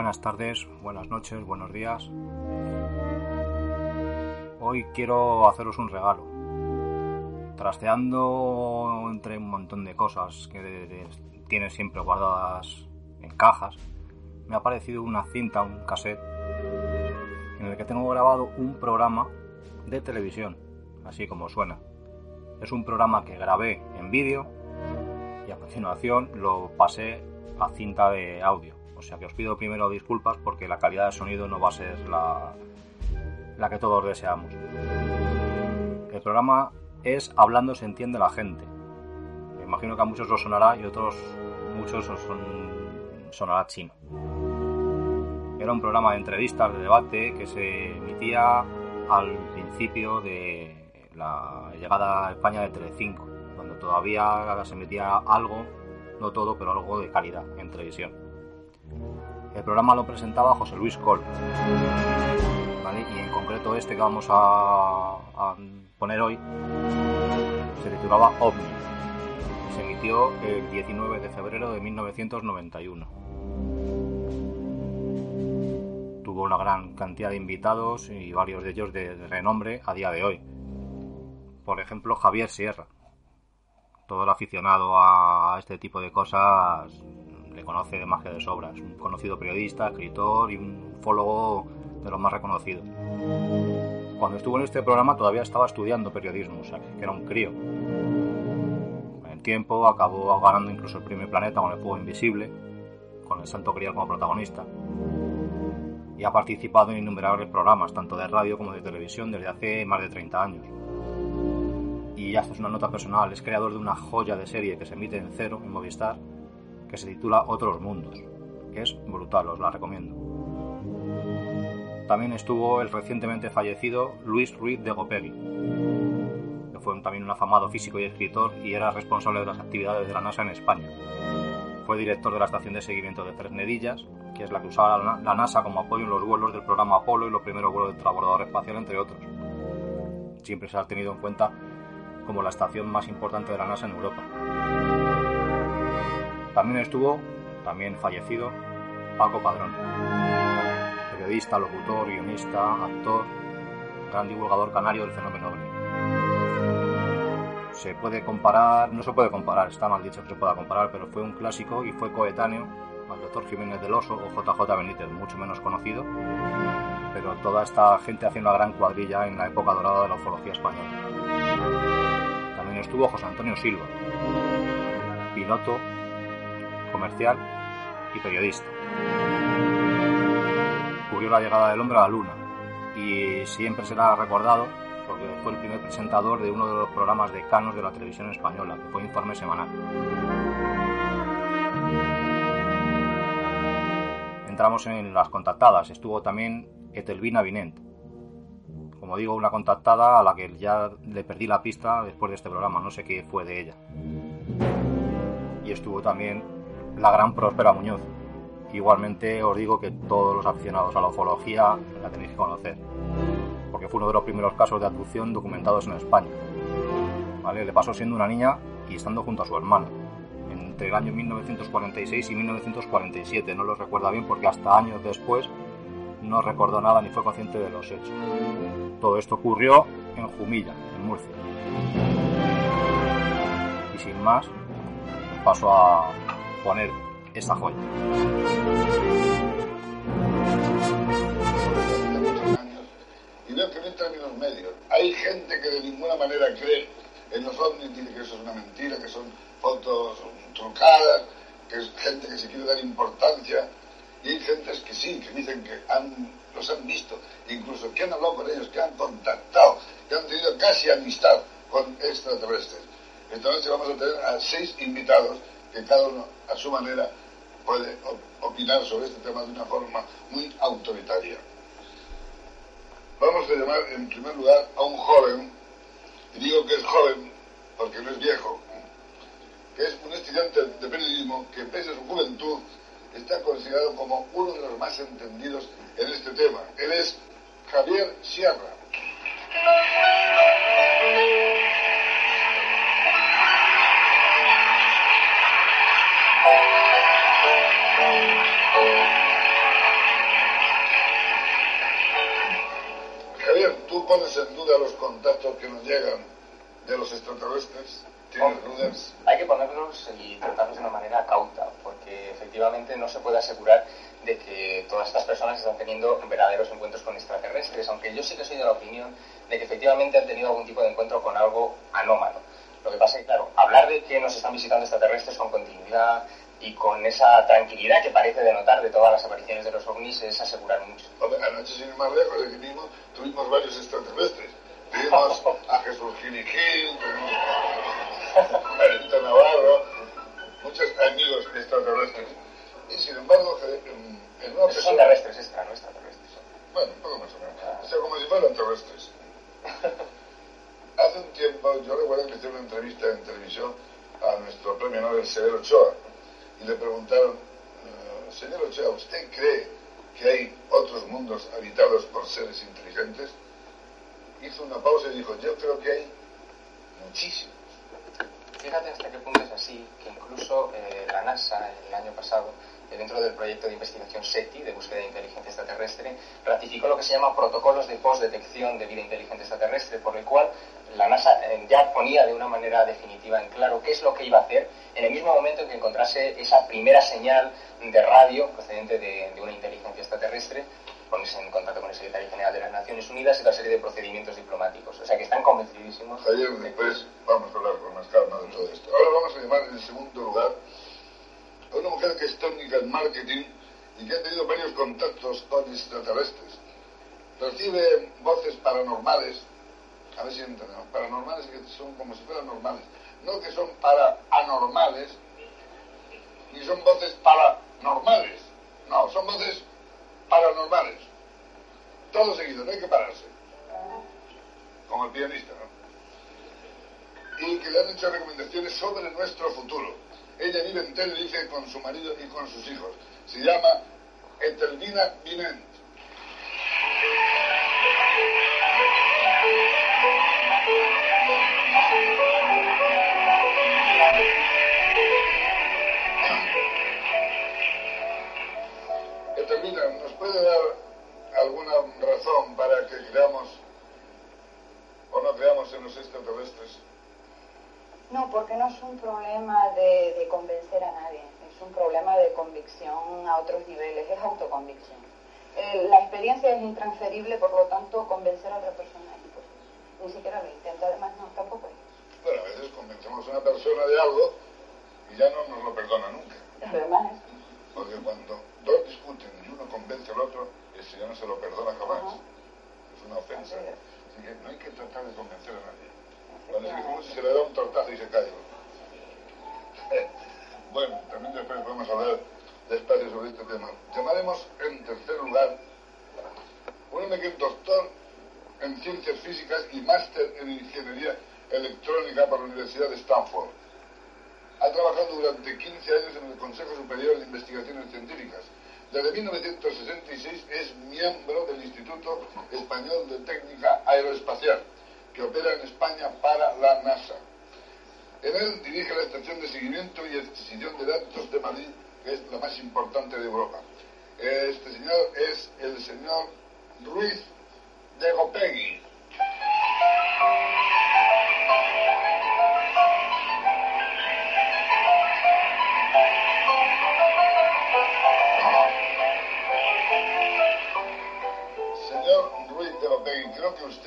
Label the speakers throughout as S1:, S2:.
S1: Buenas tardes, buenas noches, buenos días. Hoy quiero haceros un regalo. Trasteando entre un montón de cosas que tienes siempre guardadas en cajas, me ha aparecido una cinta, un cassette, en el que tengo grabado un programa de televisión, así como suena. Es un programa que grabé en vídeo y a continuación lo pasé a cinta de audio. O sea que os pido primero disculpas porque la calidad de sonido no va a ser la, la que todos deseamos. El programa es Hablando se entiende la gente. Me imagino que a muchos os sonará y otros muchos os sonará chino. Era un programa de entrevistas, de debate, que se emitía al principio de la llegada a España de Telecinco, cuando todavía se emitía algo, no todo, pero algo de calidad en televisión. El programa lo presentaba José Luis Col. Y en concreto este que vamos a, poner hoy se titulaba OVNI. Se emitió el 19 de febrero de 1991. Tuvo una gran cantidad de invitados y varios de ellos de renombre a día de hoy. Por ejemplo, Javier Sierra. Todo el aficionado a este tipo de cosas le conoce de más que de sobra. Es un conocido periodista, escritor y un ufólogo de los más reconocidos. Cuando estuvo en este programa todavía estaba estudiando periodismo, o sea, que era un crío. Con el tiempo acabó ganando incluso el primer planeta con el fuego invisible, con el Santo Grial como protagonista. Y ha participado en innumerables programas, tanto de radio como de televisión, desde hace más de 30 años. Y ya esto es una nota personal, es creador de una joya de serie que se emite en cero en Movistar, que se titula Otros Mundos, que es brutal, os la recomiendo. También estuvo el recientemente fallecido Luis Ruiz de Gopegui, que fue también un afamado físico y escritor y era responsable de las actividades de la NASA en España. Fue director de la estación de seguimiento de Fresnedillas, que es la que usaba la NASA como apoyo en los vuelos del programa Apolo y los primeros vuelos del transbordador espacial, entre otros. Siempre se ha tenido en cuenta como la estación más importante de la NASA en Europa. También estuvo, también fallecido, Paco Padrón. Periodista, locutor, guionista, actor, gran divulgador canario del fenómeno. Se puede comparar, no se puede comparar, está mal dicho que se pueda comparar, pero fue un clásico y fue coetáneo al doctor Jiménez del Oso o JJ Benítez, mucho menos conocido, pero toda esta gente hace una gran cuadrilla en la época dorada de la ufología española. También estuvo José Antonio Silva, piloto comercial y periodista. Cubrió la llegada del hombre a la luna y siempre será recordado porque fue el primer presentador de uno de los programas decanos de la televisión española, que fue Informe Semanal. Entramos en las contactadas. Estuvo también Etelvina Vinent. Como digo, una contactada a la que ya le perdí la pista después de este programa, no sé qué fue de ella. Y estuvo también la gran Próspera Muñoz. Igualmente os digo que todos los aficionados a la ufología la tenéis que conocer, porque fue uno de los primeros casos de abducción documentados en España. ¿Vale? Le pasó siendo una niña y estando junto a su hermano, entre el año 1946 y 1947. No lo recuerda bien porque hasta años después no recordó nada ni fue consciente de los hechos. Todo esto ocurrió en Jumilla, en Murcia. Y sin más, paso a poner esa joya.
S2: Y veo que no en términos medios. Hay gente que de ninguna manera cree en los ovnis, dice que eso es una mentira, que son fotos trucadas, que es gente que se quiere dar importancia. Y hay gentes que sí, que dicen que han, los han visto, incluso que han hablado con ellos, que han contactado, que han tenido casi amistad con extraterrestres. Entonces vamos a tener a seis invitados que cada uno a su manera puede opinar sobre este tema de una forma muy autoritaria. Vamos a llamar en primer lugar a un joven, y digo que es joven porque no es viejo, que es un estudiante de periodismo que pese a su juventud está considerado como uno de los más entendidos en este tema. Él es Javier Sierra. Pones en duda los contactos que nos llegan de los extraterrestres? ¿Tienes dudas?
S3: Hay que ponerlos y tratarlos de una manera cauta, porque efectivamente no se puede asegurar de que todas estas personas están teniendo verdaderos encuentros con extraterrestres, aunque yo sí que soy de la opinión de que efectivamente han tenido algún tipo de encuentro con algo anómalo. Lo que pasa es que, claro, hablar de que nos están visitando extraterrestres con continuidad y con esa tranquilidad que parece denotar de todas las apariciones de los ovnis es asegurar mucho.
S2: Hombre, anoche, sin ir más lejos, aquí mismo tuvimos varios extraterrestres. Tuvimos a Jesús Gil tuvimos a Marita Navarro, muchos amigos extraterrestres. Y sin embargo, en, en una
S3: Esos son terrestres extra, no extraterrestres.
S2: Bueno, poco más o menos. O sea, como si fueran terrestres. Hace un tiempo, yo recuerdo que hice una entrevista en televisión a nuestro premio Nobel Severo Ochoa y le preguntaron, eh, señor Ochoa, ¿usted cree que hay otros mundos habitados por seres inteligentes? Hizo una pausa y dijo, yo creo que hay muchísimos.
S3: Fíjate hasta qué punto es así, que incluso eh, la NASA el año pasado, dentro del proyecto de investigación SETI, de búsqueda de inteligencia extraterrestre, ratificó lo que se llama protocolos de postdetección de vida inteligente extraterrestre, por el cual la NASA eh, ya ponía de una manera definitiva en claro qué es lo que iba a hacer en el mismo momento en que encontrase esa primera señal de radio procedente de, de una inteligencia extraterrestre ponerse en contacto con el secretario general de las Naciones Unidas y otra serie de procedimientos diplomáticos. O sea que están convencidísimos.
S2: Javier, después vamos a hablar con más calma de todo esto. Ahora vamos a llamar en segundo lugar a una mujer que es técnica en marketing y que ha tenido varios contactos con extraterrestres. Recibe voces paranormales, a ver si entendemos, paranormales que son como si fueran normales, no que son para anormales, ni son voces paranormales, no, son voces paranormales. Todo seguido, no hay que pararse. Como el pianista, ¿no? Y que le han hecho recomendaciones sobre nuestro futuro. Ella vive en Tenerife con su marido y con sus hijos. Se llama Etelvina Vinent. Etelvina, ¿nos puede dar alguna razón para que creamos o no creamos en los extraterrestres?
S4: No, porque no es un problema de, de convencer a nadie, es un problema de convicción a otros niveles, es autoconvicción. Eh, la experiencia es intransferible, por lo tanto, convencer a otra persona es imposible. Ni siquiera lo intenta, además no, tampoco es.
S2: Bueno, a veces convencemos a una persona de algo y ya no nos lo perdona nunca.
S4: Además,
S2: Porque cuando dos discuten y uno convence al otro, ese ya no se lo perdona jamás.
S4: Ajá.
S2: Es una ofensa.
S4: Es.
S2: Así que no hay que tratar de convencer a nadie. Se le da un tortazo y se cae. Bueno, también después podemos hablar despacio sobre este tema. Llamaremos en tercer lugar un hombre que es doctor en ciencias físicas y máster en ingeniería electrónica por la Universidad de Stanford. Ha trabajado durante 15 años en el Consejo Superior de Investigaciones Científicas. Desde 1966 es miembro del Instituto Español de Técnica Aeroespacial, opera en España para la NASA. En él dirige la estación de seguimiento y adquisición de datos de Madrid, que es la más importante de Europa. Este señor es el señor Ruiz de Gopegui.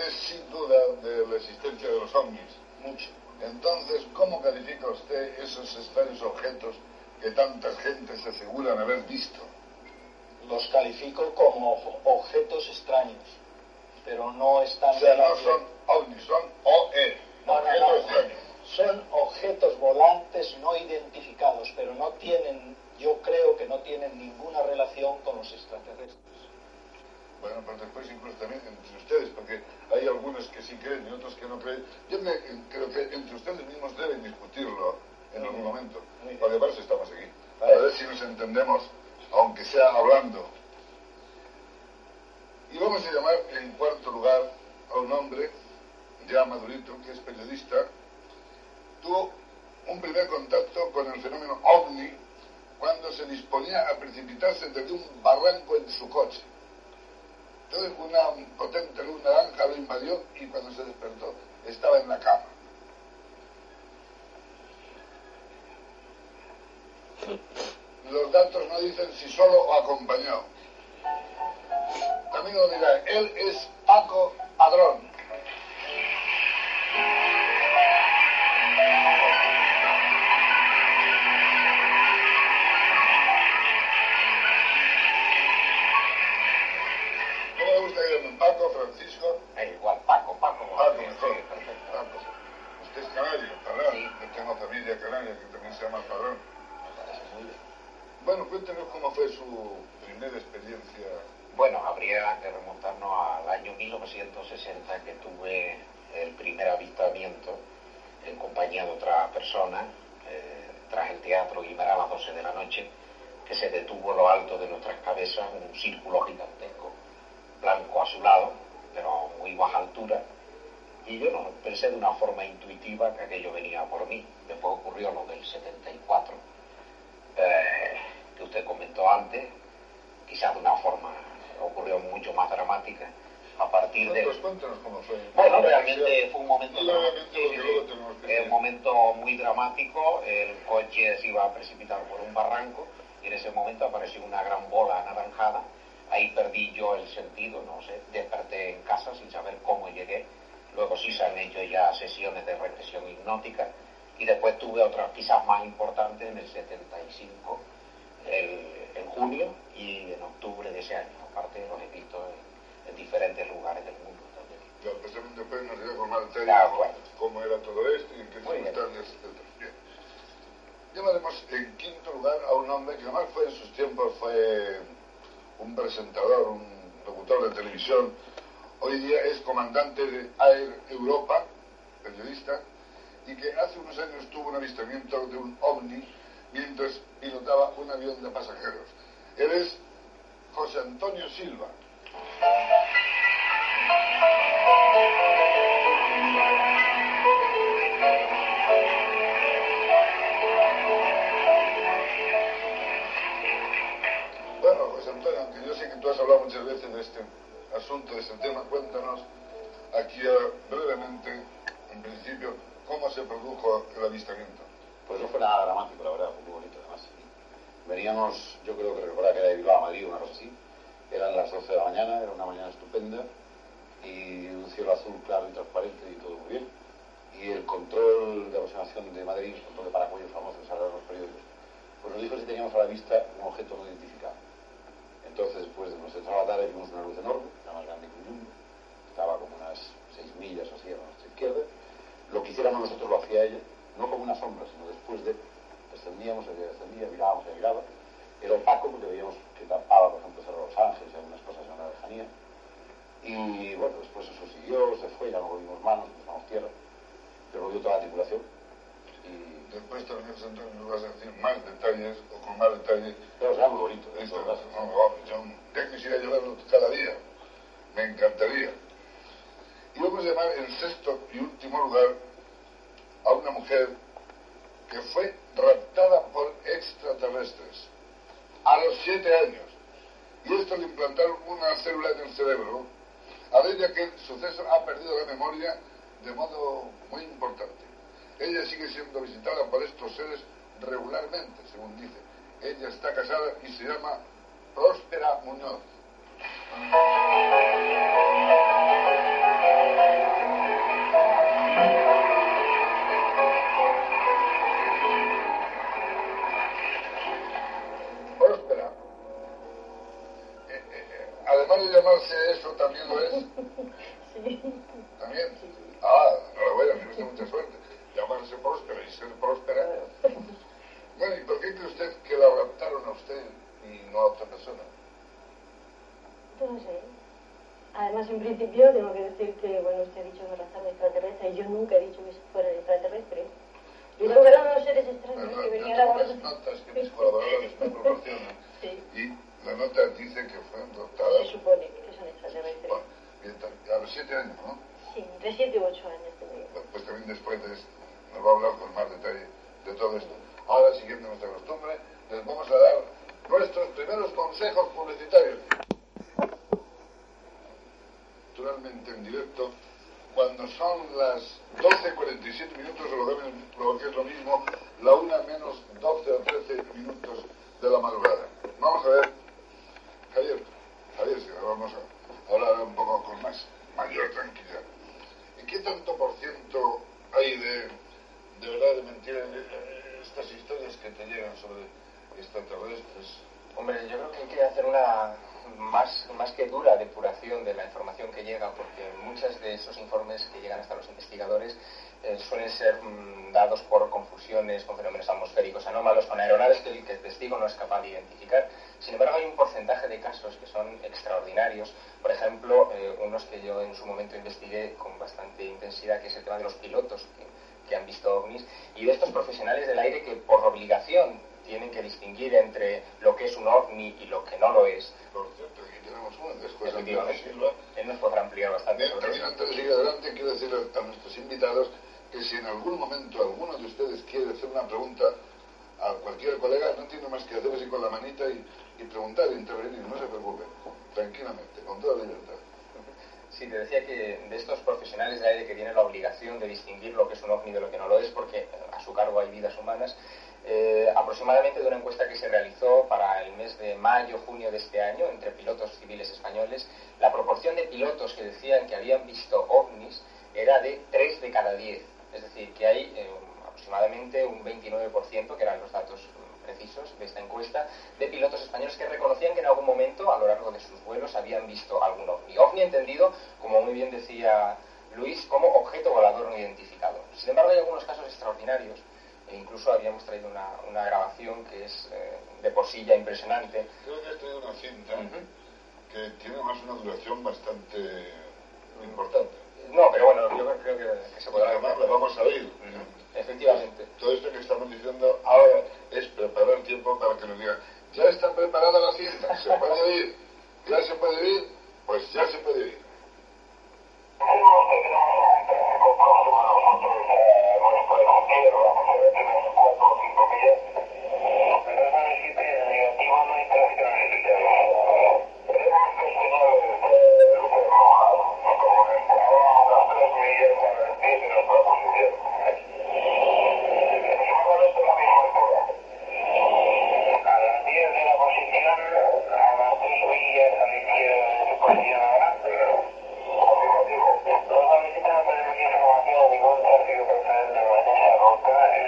S2: Usted sin duda de la existencia de los ovnis.
S3: Mucho.
S2: Entonces, ¿cómo califica usted esos extraños objetos que tantas gentes aseguran haber visto?
S5: Los califico como objetos extraños, pero no están
S2: O sea, no son ovnis, son OE,
S5: No, no,
S2: objetos
S5: no.
S2: extraños.
S5: Son objetos volantes no identificados, pero no tienen, yo creo que no tienen ninguna relación con los extraterrestres.
S2: Bueno, pero después incluso también entre ustedes, porque hay algunos que sí creen y otros que no creen. Yo me- creo que entre ustedes mismos deben discutirlo en algún momento, porque para eso estamos aquí, para ver si nos entendemos, aunque sea hablando. Y vamos a llamar en cuarto lugar a un hombre ya madurito, que es periodista, tuvo un primer contacto con el fenómeno ovni cuando se disponía a precipitarse desde un barranco en su coche. Entonces una potente luz naranja lo invadió y cuando se despertó estaba en la cama. Los datos no dicen si solo o acompañado. También lo dirá, él es Paco Padrón. Paco, Francisco,
S6: igual, Paco, Paco.
S2: Paco,
S6: sí, perfecto.
S2: Paco. Usted es canario, padrón.
S6: Sí.
S2: Yo tengo familia canaria que también se llama
S6: bien.
S2: Bueno, cuéntenos cómo fue su primera experiencia.
S6: Bueno, habría que remontarnos al año 1960 que tuve el primer avistamiento en compañía de otra persona eh, tras el teatro Guimarães a las 12 de la noche que se detuvo lo alto de nuestras cabezas un círculo gigantesco, blanco azulado, pero a muy baja altura. Y yo no pensé de una forma intuitiva que aquello venía por mí. Después ocurrió lo del 74, eh, que usted comentó antes, quizás de una forma ocurrió mucho más dramática a partir de
S2: cuéntenos cómo fue.
S6: bueno realmente fue un momento Eh, un momento muy dramático el coche se iba a precipitar por un barranco y en ese momento apareció una gran bola anaranjada ahí perdí yo el sentido no sé desperté en casa sin saber cómo llegué luego sí se han hecho ya sesiones de regresión hipnótica y después tuve otras quizás más importantes en el 75 el- en junio y en octubre de ese año. Aparte los he visto en, en diferentes lugares del mundo también.
S2: Ya, pues después nos más detalle
S6: De acuerdo.
S2: cómo era todo esto y en qué circunstancias. Llamaremos en quinto lugar a un hombre que además fue en sus tiempos fue un presentador, un locutor de televisión. Hoy día es comandante de Air Europa, periodista, y que hace unos años tuvo un avistamiento de un ovni mientras pilotaba un avión de pasajeros. Él es José Antonio Silva. Bueno,
S7: ¿y por
S2: qué cree usted que la raptaron a usted y no a otra persona?
S8: No sé. Además, en principio, tengo que decir que, bueno, usted ha dicho que raza de extraterrestre, y yo nunca he dicho que fuera extraterrestre. Yo creo que eran unos seres extraños que venían a
S2: tengo
S8: bordo.
S2: unas notas que mis colaboradores me proporcionan
S8: Sí,
S2: y la nota dice que fueron raptadas
S8: se supone que son extraterrestres.
S2: bueno, a los siete años, ¿no?
S8: Sí, entre 7 u 8 años
S2: pues también después de esto nos va a hablar con más detalle de todo esto. Ahora, siguiendo nuestra costumbre, les vamos a dar nuestros primeros consejos publicitarios. naturalmente en directo cuando son las 12.47 minutos o lo que, es lo mismo, la una menos 12 o 13 minutos de la madrugada. Vamos a ver, Javier, Javier, si vamos a hablar un poco con más mayor tranquilidad. ¿Y qué tanto por ciento hay de, de verdad, de mentira en eh, estas historias que te llegan sobre extraterrestres?
S3: Hombre, yo creo que hay que hacer una más, más que dura depuración de la información que llega, porque muchos de esos informes que llegan hasta los investigadores eh, suelen ser mm, dados por confusiones con fenómenos atmosféricos anómalos, con aeronaves que el, que el testigo no es capaz de identificar. Sin embargo, hay un porcentaje de casos que son extraordinarios. Por ejemplo, eh, unos que yo en su momento investigué con bastante intensidad, que es el tema de los pilotos que han visto ovnis, y de estos profesionales del aire que por obligación tienen que distinguir entre lo que es un ovni y lo que no lo es.
S2: Por cierto, aquí tenemos uno, después
S3: Efectivamente. Él nos podrá ampliar bastante
S2: Bien, también antes de seguir adelante, quiero decir a, a nuestros invitados que si en algún momento alguno de ustedes quiere hacer una pregunta a cualquier colega, no tiene más que hacer así con la manita y, y preguntar, intervenir, no se preocupe, tranquilamente, con toda libertad.
S3: Te decía que de estos profesionales del aire que tienen la obligación de distinguir lo que es un ovni de lo que no lo es, porque eh, a su cargo hay vidas humanas, eh, aproximadamente de una encuesta que se realizó para el mes de mayo, junio de este año, entre pilotos civiles españoles, la proporción de pilotos que decían que habían visto ovnis era de 3 de cada 10. Es decir, que hay eh, aproximadamente un 29%, que eran los datos precisos de esta encuesta, de pilotos españoles que reconocían que en algún momento a lo largo de sus vuelos habían visto algún ovni. OVNI entendido, como muy bien decía Luis, como objeto volador no identificado. Sin embargo, hay algunos casos extraordinarios e incluso habíamos traído una, una grabación que es eh, de por sí ya impresionante.
S2: Creo que has traído una cinta que tiene más una duración bastante importante.
S3: No, pero bueno, yo creo que, que se podrá
S2: además la vamos a oír.
S3: Efectivamente.
S2: Todo esto que estamos diciendo ahora es preparar tiempo para que nos digan, ya está preparada la cinta, se puede oír, ya se puede oír, pues ya se puede oír.
S9: A las 10 de la posición, a las 3 millas a la izquierda de su posición ahora. Los avionistas no tenemos información de ningún tráfico preferente en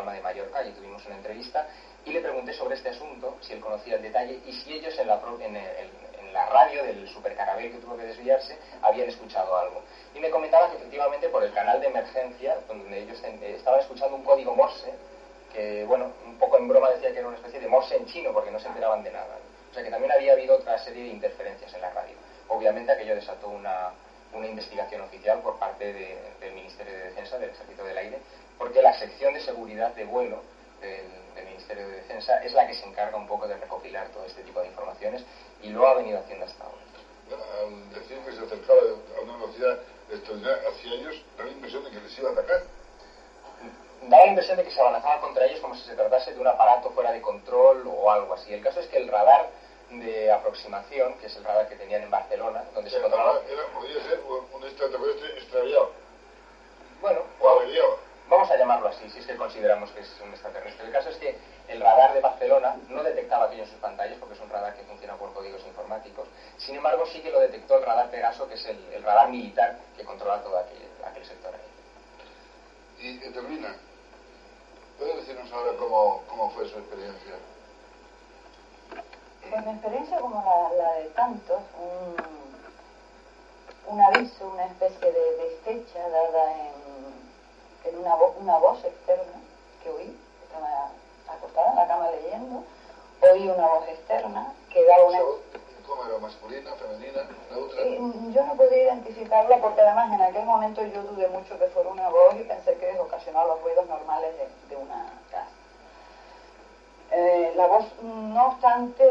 S3: Palma de Mallorca, y tuvimos una entrevista, y le pregunté sobre este asunto, si él conocía el detalle, y si ellos en la, radio del supercarabel que tuvo que desviarse habían escuchado algo. Y me comentaba que efectivamente por el canal de emergencia, donde ellos eh, estaban escuchando un código Morse, que, bueno, un poco en broma decía que era una especie de Morse en chino, porque no se enteraban de nada. O sea que también había habido otra serie de interferencias en la radio. Obviamente aquello desató una, una investigación oficial por parte de- del Ministerio de Defensa, del Ejército del Aire, porque la sección de seguridad de vuelo del, del Ministerio de Defensa es la que se encarga un poco de recopilar todo este tipo de informaciones y lo ha venido haciendo hasta ahora.
S2: Al decir que se acercaba a una velocidad extraordinaria hacia ellos, da la impresión de que les iba a atacar.
S3: daba la impresión de que se abalanzaba contra ellos como si se tratase de un aparato fuera de control o algo así. El caso es que el radar de aproximación, que es el radar que tenían en Barcelona, donde se
S2: Era,
S3: controlaba...
S2: era- podía ser un un extraterrestre extraviado
S3: Bueno,
S2: o averiado.
S3: Vamos a llamarlo así, si es que consideramos que es un extraterrestre. El caso es que el radar de Barcelona no detectaba aquello en sus pantallas porque es un radar que funciona por códigos informáticos. Sin embargo, sí que lo detectó el radar Pegaso, que es el, el radar militar que controla todo aquel, aquel sector ahí.
S2: Y termina. ¿Puede decirnos ahora cómo, cómo fue su experiencia?
S4: Pues mi experiencia como la, la de tantos, un, un aviso, una especie de, de fecha dada en, en una, vo- una voz externa que oí, estaba acostada en la cama leyendo, oí una voz externa que daba una...
S2: ¿Esa voz ¿Cómo era? ¿Masculina, femenina, neutra?
S4: Y, mm, Yo no podía identificarla porque además en aquel momento yo dudé mucho que fuera una voz y pensé que ocasionaba los ruidos normales de, de una casa. Eh, la voz, no obstante,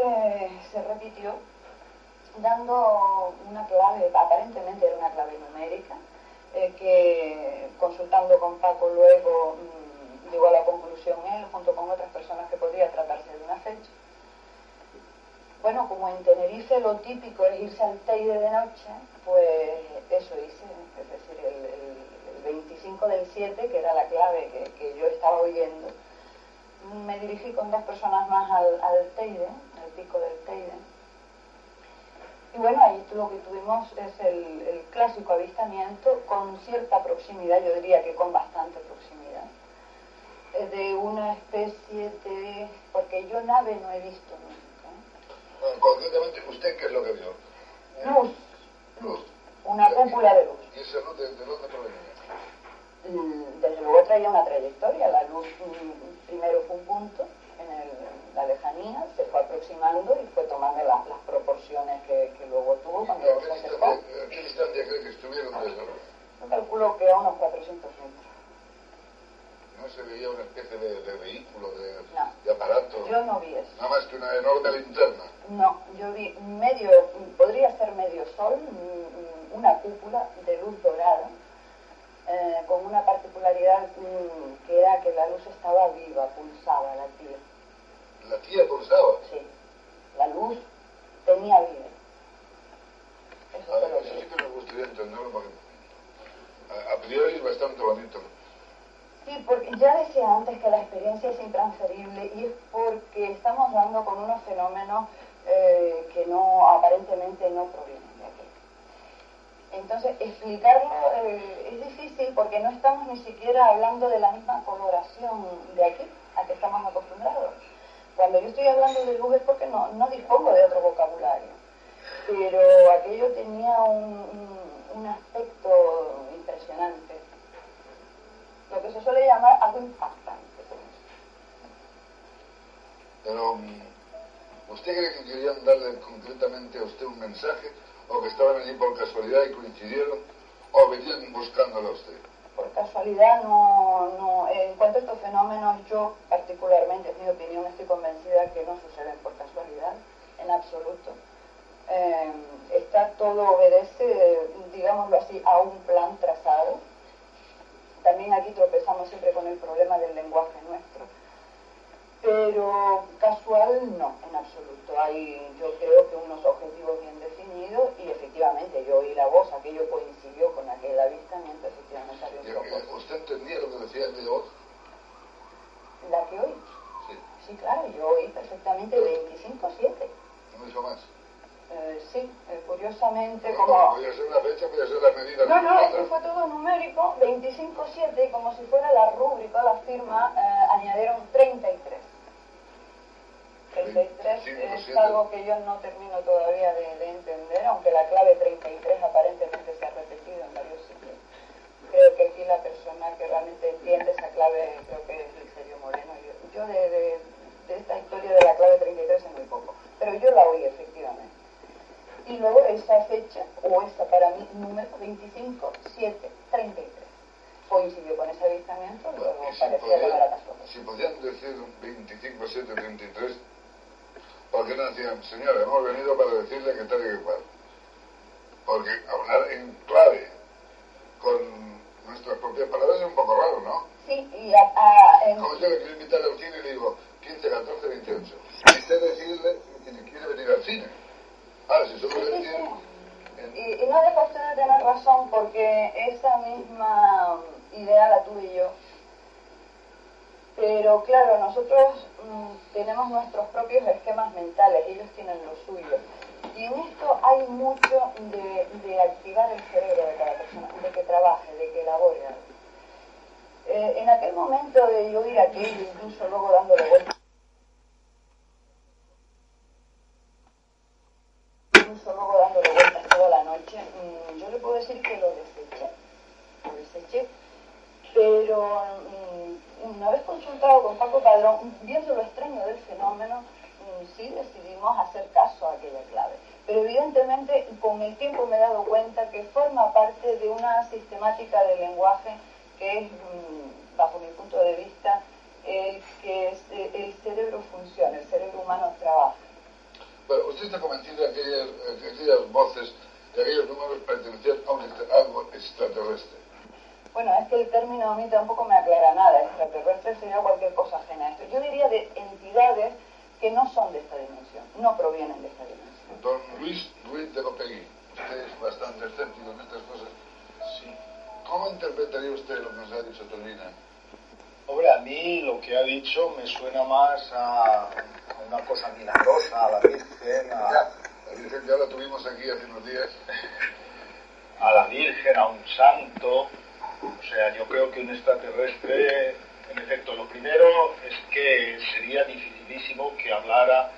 S4: se repitió dando una clave, aparentemente era una clave numérica, eh, que consultando con Paco luego mm, llegó a la conclusión él, junto con otras personas, que podría tratarse de una fecha. Bueno, como en Tenerife lo típico es irse al Teide de noche, pues eso hice, es decir, el, el- el 25 del 7, que era la clave que, que yo estaba oyendo, me dirigí con dos personas más al, al Teide, al pico del Teide. Y bueno, ahí lo que tuvimos es el, el clásico avistamiento con cierta proximidad, yo diría que con bastante proximidad, eh, de una especie de... porque yo nave no he visto nunca.
S2: Bueno, concretamente, ¿usted qué es lo que vio?
S4: Luz,
S2: Luz.
S4: una cúpula de luz.
S2: ¿Y esa luz de, de dónde provenía?
S4: Mm, Desde luego traía una trayectoria. La luz mm, primero fue un punto en el- la lejanía, se fue aproximando y fue tomando las, las proporciones que, que luego tuvo
S2: ¿A
S4: cuando
S2: qué,
S4: se acercó.
S2: a qué distancia cree que estuvieron de esa luz?
S4: Yo calculo que a unos 400 metros.
S2: ¿No se veía una especie de, de vehículo, de,
S4: No.
S2: de aparato?
S4: Yo no vi eso.
S2: Nada más que una enorme linterna.
S4: No, yo vi medio, podría ser medio sol, mm, mm, una cúpula de luz dorada, eh, con una particularidad mm, que era que la luz estaba viva, pulsaba, latía.
S2: La tía pulsaba.
S4: Sí, la luz tenía vida. Eso
S2: A
S4: fue
S2: ver,
S4: lo
S2: eso
S4: que
S2: sí que me gustaría entenderlo porque a, a priori es bastante bonito.
S4: Sí, porque ya decía antes que la experiencia es intransferible y es porque estamos dando con unos fenómenos eh, que no aparentemente no provienen de aquí. Entonces, explicarlo eh, es difícil porque no estamos ni siquiera hablando de la misma coloración de aquí a que estamos acostumbrados. Cuando yo estoy hablando de luz es porque no, no dispongo de otro vocabulario. Pero aquello tenía un, un- un aspecto impresionante lo que se suele llamar algo impactante.
S2: Pero, mm, ¿usted cree que querían darle concretamente a usted un mensaje? ¿O que estaban allí por casualidad y coincidieron? ¿O venían buscándolo a usted?
S4: Por casualidad, no, no, en cuanto a estos fenómenos, yo particularmente, en mi opinión, estoy convencida que no suceden por casualidad, en absoluto. eh, está todo obedece, digámoslo así, a un plan trazado. También aquí tropezamos siempre con el problema del lenguaje nuestro. Pero no, en absoluto. Hay, yo creo que unos objetivos bien definidos y efectivamente yo oí la voz, aquello coincidió con aquel avistamiento, efectivamente había un
S2: y
S4: propósito.
S2: ¿Usted entendía lo que decía aquella voz?
S4: La que oí,
S2: Sí.
S4: sí, claro, yo oí perfectamente 25-7.
S2: No dijo más.
S4: Eh, sí, eh, curiosamente,
S2: No,
S4: como...
S2: podía ser la fecha, podía ser la medida.
S4: No, no, esto fue todo numérico, 25-7, y como si fuera la rúbrica, la firma, eh, añadieron 33. 33 es
S2: 25-7.
S4: algo que yo no termino todavía de, de entender, aunque la clave 33 aparentemente se ha repetido en varios sitios. Creo que aquí la persona que realmente entiende esa clave, creo que es Licerio Moreno. Yo, yo de, de- de esta historia de la clave 33 sé muy poco, pero yo la oí efectivamente. Y luego esa fecha, o esa para mí, número 25, 7, 33. Coincidió con ese avistamiento, luego
S2: si
S4: parecía que no era casualidad.
S2: si podían decir 25, 7, 33, ¿por qué no decían, señora, hemos venido para decirle que tal y que cual? Porque hablar en clave con nuestras propias palabras es un poco raro, ¿no?
S4: Sí, y a, a- en-
S2: Como yo le quiero invitar al cine y le digo 15, 14, 28. Y usted decirle que quiere venir al cine. Ahora, si solo le decir... en-
S4: Y, y no deja usted de tener razón porque esa misma idea la tuve yo. Pero claro, nosotros mm, tenemos nuestros propios esquemas mentales, ellos tienen los suyos. Y en esto hay mucho de, de activar el cerebro de cada persona, de que trabaje, de que elabore. Eh, en aquel momento de yo ir aquello, incluso luego dándole vueltas, incluso luego dándole vueltas toda la noche, mm, yo le puedo decir que lo deseché, lo deseché, pero mm, una vez consultado con Paco Padrón, viendo lo extraño del fenómeno, mm, sí decidimos hacer caso a aquella clave. Pero evidentemente con el tiempo me he dado cuenta que forma parte de una sistemática del lenguaje que es, mm, bajo mi punto de vista, el que es- el cerebro funciona, el cerebro humano trabaja.
S2: Bueno, usted está convencido de que aquellas, que aquellas voces, de aquellos números pertenecían a un algo extraterrestre.
S4: Bueno, es que el término a mí tampoco me aclara nada. Extraterrestre sería cualquier cosa ajena a esto. Yo diría de entidades que no son de esta dimensión, no provienen de esta dimensión.
S2: Don Luis Ruiz de Lopegui, usted es bastante escéptico en estas cosas.
S5: Sí.
S2: ¿Cómo interpretaría usted lo que nos ha dicho Tolina?
S5: Hombre, a mí lo que ha dicho me suena más a a una cosa milagrosa, a la Virgen, a,
S2: Ya, la Virgen ya la tuvimos aquí hace unos días.
S5: a la Virgen, a un santo. O sea, yo creo que un extraterrestre, en efecto, lo primero es que sería dificilísimo que hablara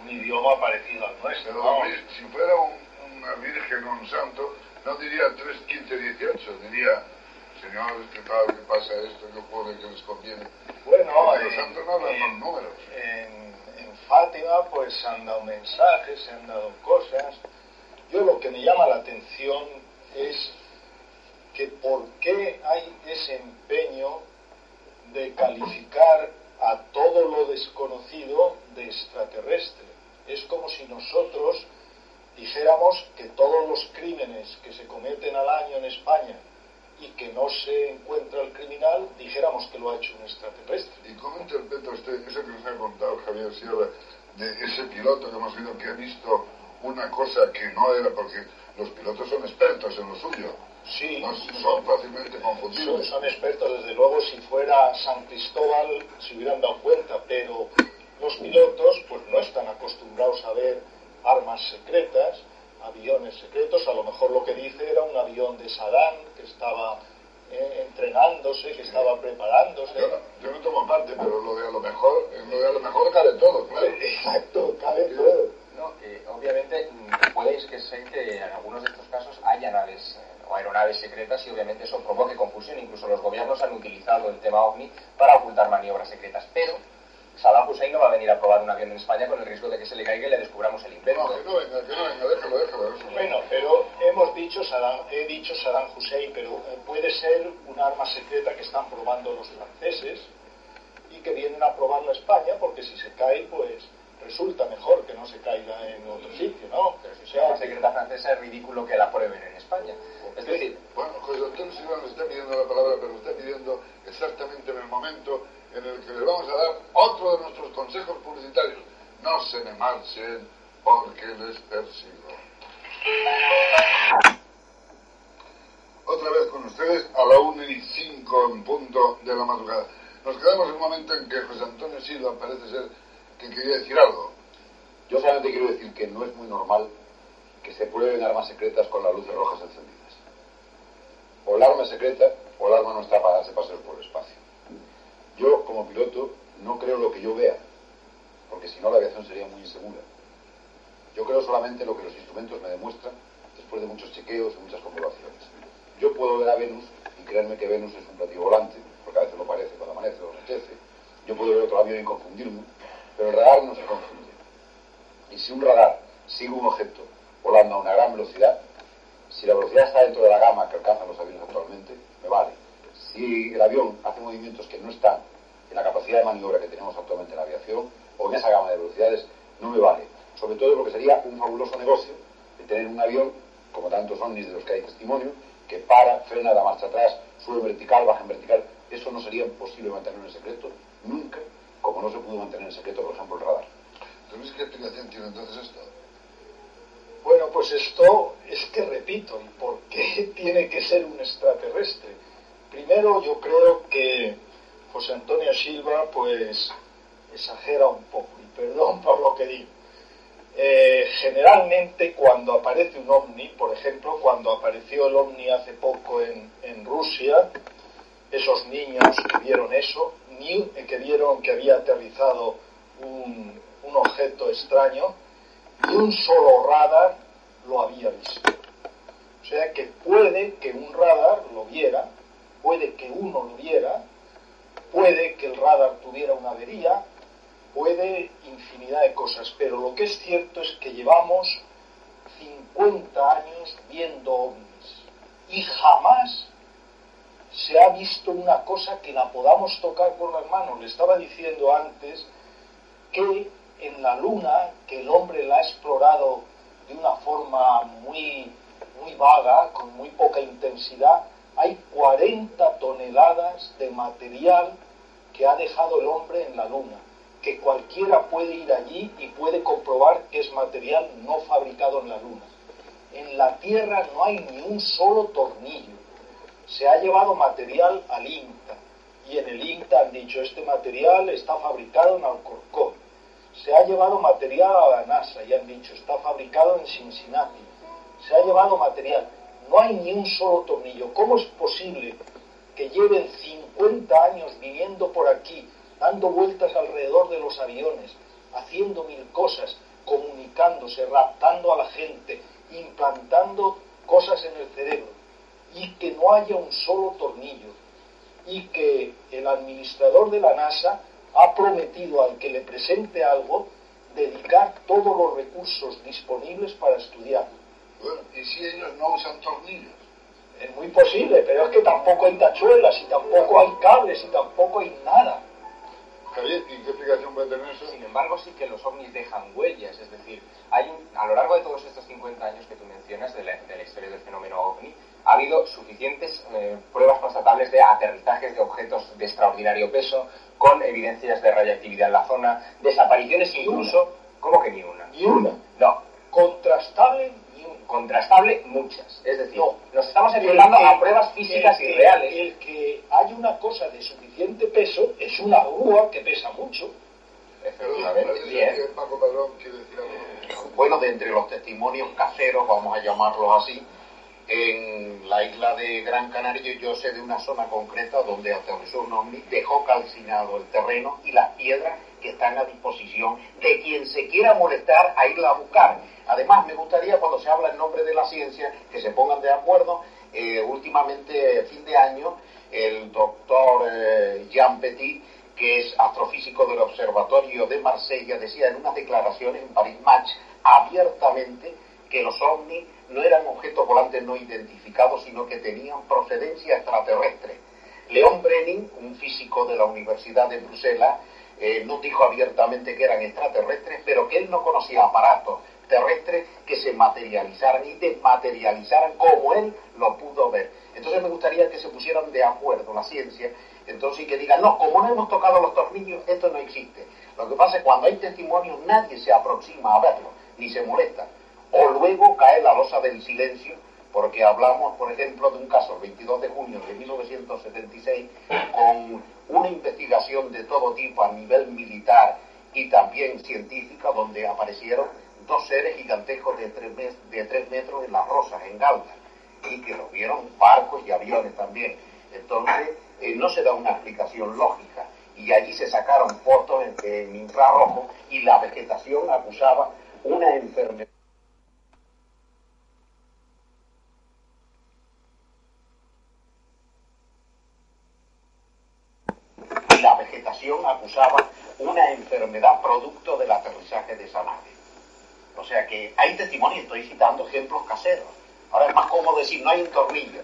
S5: un idioma parecido al nuestro.
S2: Pero
S5: ¿no?
S2: si fuera un- una Virgen o un santo, no diría 3, 15, 18, diría, señores, ¿qué tal? ¿Qué pasa esto? ¿Qué ocurre? ¿Qué les conviene?
S5: Bueno,
S2: Porque los santos no hablan con números.
S5: en, en Fátima pues se han dado mensajes, se han dado cosas. Yo lo que me llama la atención es que por qué hay ese empeño de calificar a todo lo desconocido de extraterrestre. Es como si nosotros dijéramos que todos los crímenes que se cometen al año en España y que no se encuentra el criminal, dijéramos que lo ha hecho un extraterrestre.
S2: ¿Y cómo interpreta usted eso que nos ha contado Javier Sierra de ese piloto que hemos visto que ha visto una cosa que no era? Porque los pilotos son expertos en lo suyo.
S5: Sí,
S2: No son fácilmente confundibles.
S5: son expertos, desde luego, si fuera San Cristóbal se hubieran dado cuenta, pero los pilotos pues no están acostumbrados a ver armas secretas, aviones secretos, a lo mejor lo que dice era un avión de Saddam que estaba eh, entrenándose, que estaba preparándose.
S2: Yo no, yo no tomo parte, pero lo de a lo mejor, en lo de a lo mejor cabe todo, claro.
S5: Exacto, cabe todo.
S3: No, eh, obviamente mm, puede que ser que en algunos de estos casos haya naves eh, aeronaves secretas y obviamente eso provoque confusión. Incluso los gobiernos han utilizado el tema OVNI para ocultar maniobras secretas. Pero Saddam Hussein no va a venir a probar un avión en España con el riesgo de que se le caiga y le descubramos el invento.
S2: No, que no venga, que no venga, déjalo, déjalo.
S5: Bueno, pero hemos dicho Saddam, he dicho Saddam Hussein, pero eh, puede ser un arma secreta que están probando los franceses y que vienen a probarlo a España porque si se cae, pues resulta mejor que no se caiga en otro sitio, ¿no?
S3: Pero si sea una secreta francesa es ridículo que la prueben en España. Es decir,
S2: Bueno, José Antonio Silva nos está pidiendo la palabra, pero nos está pidiendo exactamente en el momento en el que le vamos a dar otro de nuestros consejos publicitarios. No se me marchen porque les persigo. Otra vez con ustedes a la 1 y 5 en punto de la madrugada. Nos quedamos en un momento en que José Antonio Silva parece ser que quería decir algo.
S7: Yo solamente quiero decir que no es muy normal que se prueben armas secretas con las luces rojas encendidas. O el arma secreta o el arma no está para darse paseos por el espacio. Yo, como piloto, no creo lo que yo vea, porque si no la aviación sería muy insegura. Yo creo solamente lo que los instrumentos me demuestran después de muchos chequeos y muchas comprobaciones. Yo puedo ver a Venus y creerme que Venus es un platillo volante, porque a veces lo parece cuando amanece o anochece. Yo puedo ver otro avión y confundirme, pero el radar no se confunde. Y si un radar sigue un objeto volando a una gran velocidad, si la velocidad está dentro de la gama que alcanzan los aviones actualmente, me vale. Si el avión hace movimientos que no están en la capacidad de maniobra que tenemos actualmente en la aviación, o en esa gama de velocidades, no me vale. Sobre todo porque sería un fabuloso negocio de tener un avión, como tantos ovnis de los que hay testimonio, que para, frena, da marcha atrás, sube vertical, baja en vertical. Eso no sería posible mantenerlo en secreto nunca, como no se pudo mantener en secreto, por ejemplo, el radar.
S2: ¿Entonces qué explicación tiene entonces esto?
S5: Bueno, pues esto es que repito, ¿y por qué tiene que ser un extraterrestre? Primero, yo creo que José Antonio Silva, pues, exagera un poco, y perdón por lo que digo. Eh, generalmente cuando aparece un ovni, por ejemplo, cuando apareció el ovni hace poco en, en Rusia, esos niños que vieron eso, que vieron que había aterrizado un, un objeto extraño, ni un solo radar lo había visto. O sea que puede que un radar lo viera, puede que uno lo viera, puede que el radar tuviera una avería, puede infinidad de cosas, pero lo que es cierto es que llevamos 50 años viendo ovnis y jamás se ha visto una cosa que la podamos tocar con las manos. Le estaba diciendo antes que en la Luna, que el hombre la ha explorado de una forma muy, muy vaga, con muy poca intensidad, hay 40 toneladas de material que ha dejado el hombre en la Luna, que cualquiera puede ir allí y puede comprobar que es material no fabricado en la Luna. En la Tierra no hay ni un solo tornillo. Se ha llevado material al INTA y en el INTA han dicho este material está fabricado en Alcorcón se ha llevado material a la NASA y han dicho está fabricado en Cincinnati. Se ha llevado material. No hay ni un solo tornillo. ¿Cómo es posible que lleven 50 años viniendo por aquí, dando vueltas alrededor de los aviones, haciendo mil cosas, comunicándose, raptando a la gente, implantando cosas en el cerebro, y que no haya un solo tornillo? Y que el administrador de la NASA ha prometido al que le presente algo dedicar todos los recursos disponibles para estudiarlo.
S2: Bueno, ¿y si ellos no usan tornillos?
S5: Es muy posible, pero es que tampoco hay tachuelas y tampoco hay cables y tampoco hay nada.
S2: Javier, ¿y qué explicación puede tener eso?
S3: Sin embargo, sí que los ovnis dejan huellas, es decir, hay un- a lo largo de todos estos 50 años que tú mencionas de la, de la historia del fenómeno ovni, ha habido suficientes eh, pruebas constatables de aterrizajes de objetos de extraordinario peso, con evidencias de radiactividad en la zona, desapariciones incluso, ¿cómo que ni una?
S5: Ni una.
S3: No,
S5: Contrastable
S3: contrastable muchas. Es decir,
S5: No.
S3: nos estamos enfrentando
S5: que-
S3: a pruebas físicas
S5: el que-
S3: irreales.
S5: El que hay una cosa de suficiente peso es una grúa que pesa mucho.
S3: Efectivamente, bien.
S2: que Paco Padrón quiere decir algo.
S6: Bueno, de entre los testimonios caseros, vamos a llamarlos así, en la isla de Gran Canaria yo sé de una zona concreta donde aterrizó un ovni, dejó calcinado el terreno y las piedras que están a disposición de quien se quiera molestar a irla a buscar. Además, me gustaría, cuando se habla en nombre de la ciencia, que se pongan de acuerdo. Eh, últimamente, fin de año, el doctor eh, Jean Petit, que es astrofísico del Observatorio de Marsella, decía en unas declaraciones en Paris Match abiertamente que los ovnis no eran objetos volantes no identificados, sino que tenían procedencia extraterrestre. León Brenning, un físico de la Universidad de Bruselas, eh, no dijo abiertamente que eran extraterrestres, pero que él no conocía aparatos terrestres que se materializaran y desmaterializaran como él lo pudo ver. Entonces me gustaría que se pusieran de acuerdo la ciencia, entonces y que digan, no, como no hemos tocado los tornillos, esto no existe. Lo que pasa es que cuando hay testimonios nadie se aproxima a verlo, ni se molesta. O luego cae la losa del silencio, porque hablamos, por ejemplo, de un caso el 22 de junio de 1976, con una investigación de todo tipo a nivel militar y también científica, donde aparecieron dos seres gigantescos de tres, de tres metros en las rosas, en Galda, y que lo vieron barcos y aviones también. Entonces, eh, no se da una explicación lógica. Y allí se sacaron fotos en, en infrarrojo y la vegetación acusaba una enfermedad. Y acusaba una enfermedad producto del aterrizaje de esa nave. O sea que hay testimonios, estoy citando ejemplos caseros. Ahora es más cómodo decir, no hay un tornillo.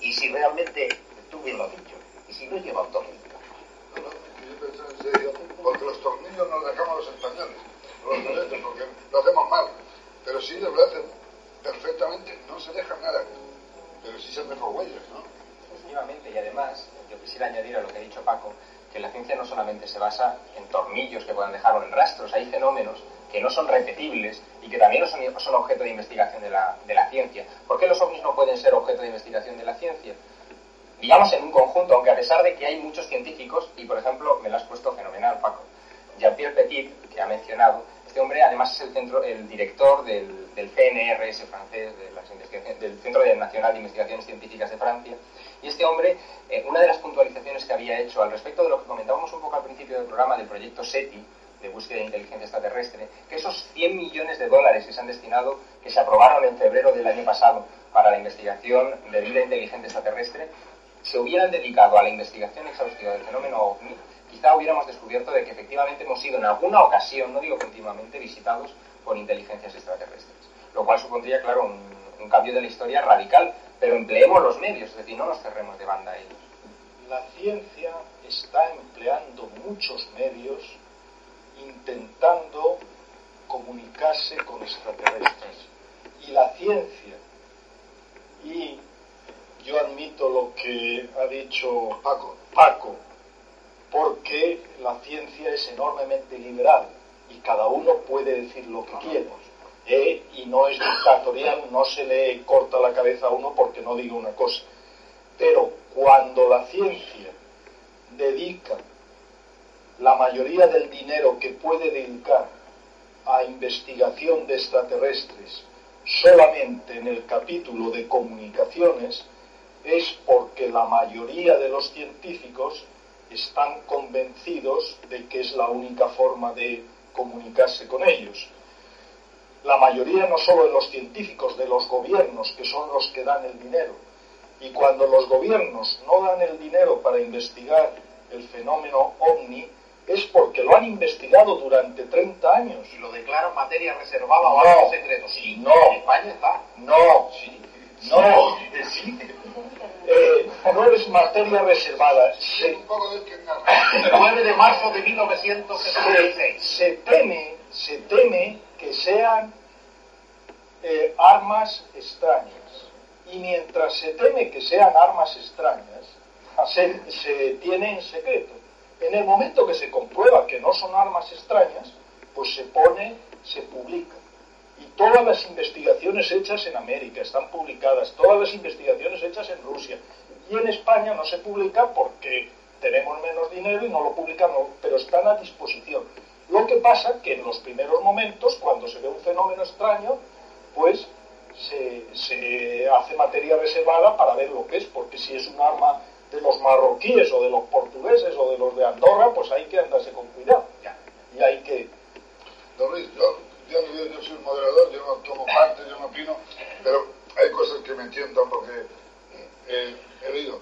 S6: Y si realmente, tú bien lo has dicho, y si no lleva un tornillo.
S2: No, no, yo pensaba en serio, porque los tornillos nos dejamos los españoles, los ingleses, porque lo hacemos mal. Pero si ellos lo hacen perfectamente, no se deja nada. Pero sí se han dejado huellas, ¿no?
S3: Efectivamente, y además, yo quisiera añadir a lo que ha dicho Paco, que la ciencia no solamente se basa en tornillos que puedan dejar o en rastros, hay fenómenos que no son repetibles y que también no son, objeto de investigación de la, ciencia. ¿Por qué los ovnis no pueden ser objeto de investigación de la ciencia? Digamos en un conjunto, aunque a pesar de que hay muchos científicos, y por ejemplo, me lo has puesto fenomenal, Paco, Jean-Pierre Petit, que ha mencionado, este hombre además es el, centro, el director del, CNRS francés, de las del Centro Nacional de Investigaciones Científicas de Francia, y este hombre, eh, una de las puntualizaciones que había hecho al respecto de lo que comentábamos un poco al principio del programa del proyecto SETI, de búsqueda de inteligencia extraterrestre, que esos 100 millones de dólares que se han destinado, que se aprobaron en febrero del año pasado para la investigación de vida inteligente extraterrestre, se hubieran dedicado a la investigación exhaustiva del fenómeno OVNI, quizá hubiéramos descubierto de que efectivamente hemos sido en alguna ocasión, no digo continuamente, visitados por inteligencias extraterrestres. Lo cual supondría, claro, un, un cambio de la historia radical, pero empleemos los medios, es decir, no nos cerremos de banda a ellos.
S5: La ciencia está empleando muchos medios intentando comunicarse con extraterrestres. Y la ciencia, y yo admito lo que ha dicho Paco, Paco, porque la ciencia es enormemente liberal y cada uno puede decir lo que quiera. ¿Eh? Y no es dictatorial, no se le corta la cabeza a uno porque no diga una cosa. Pero cuando la ciencia dedica la mayoría del dinero que puede dedicar a investigación de extraterrestres solamente en el capítulo de comunicaciones, es porque la mayoría de los científicos están convencidos de que es la única forma de comunicarse con ellos. La mayoría no solo de los científicos, de los gobiernos, que son los que dan el dinero. Y cuando los gobiernos no dan el dinero para investigar el fenómeno ovni, es porque lo han investigado durante 30 años.
S6: Y lo declaran materia reservada o
S5: No.
S6: algo secreto. Sí,
S5: No.
S6: en España está.
S5: No,
S6: Sí.
S5: no,
S6: Sí.
S5: eh, no es materia reservada. Se,
S2: Un poco del que narra.
S6: El 9 de marzo de
S5: se,
S6: 1976.
S5: se teme, se teme que sean eh, armas extrañas. Y mientras se teme que sean armas extrañas, se, se tiene en secreto. En el momento que se comprueba que no son armas extrañas, pues se pone, se publica. Y todas las investigaciones hechas en América están publicadas, todas las investigaciones hechas en Rusia. Y en España no se publica porque tenemos menos dinero y no lo publicamos, pero están a disposición. Lo que pasa que en los primeros momentos, cuando se ve un fenómeno extraño, pues se, se hace materia reservada para ver lo que es, porque si es un arma de los marroquíes o de los portugueses o de los de Andorra, pues hay que andarse con cuidado. Y hay que...
S2: Don Luis, yo, yo, yo, yo soy un moderador, yo no tomo parte, yo no opino, pero hay cosas que me tientan porque eh, he leído.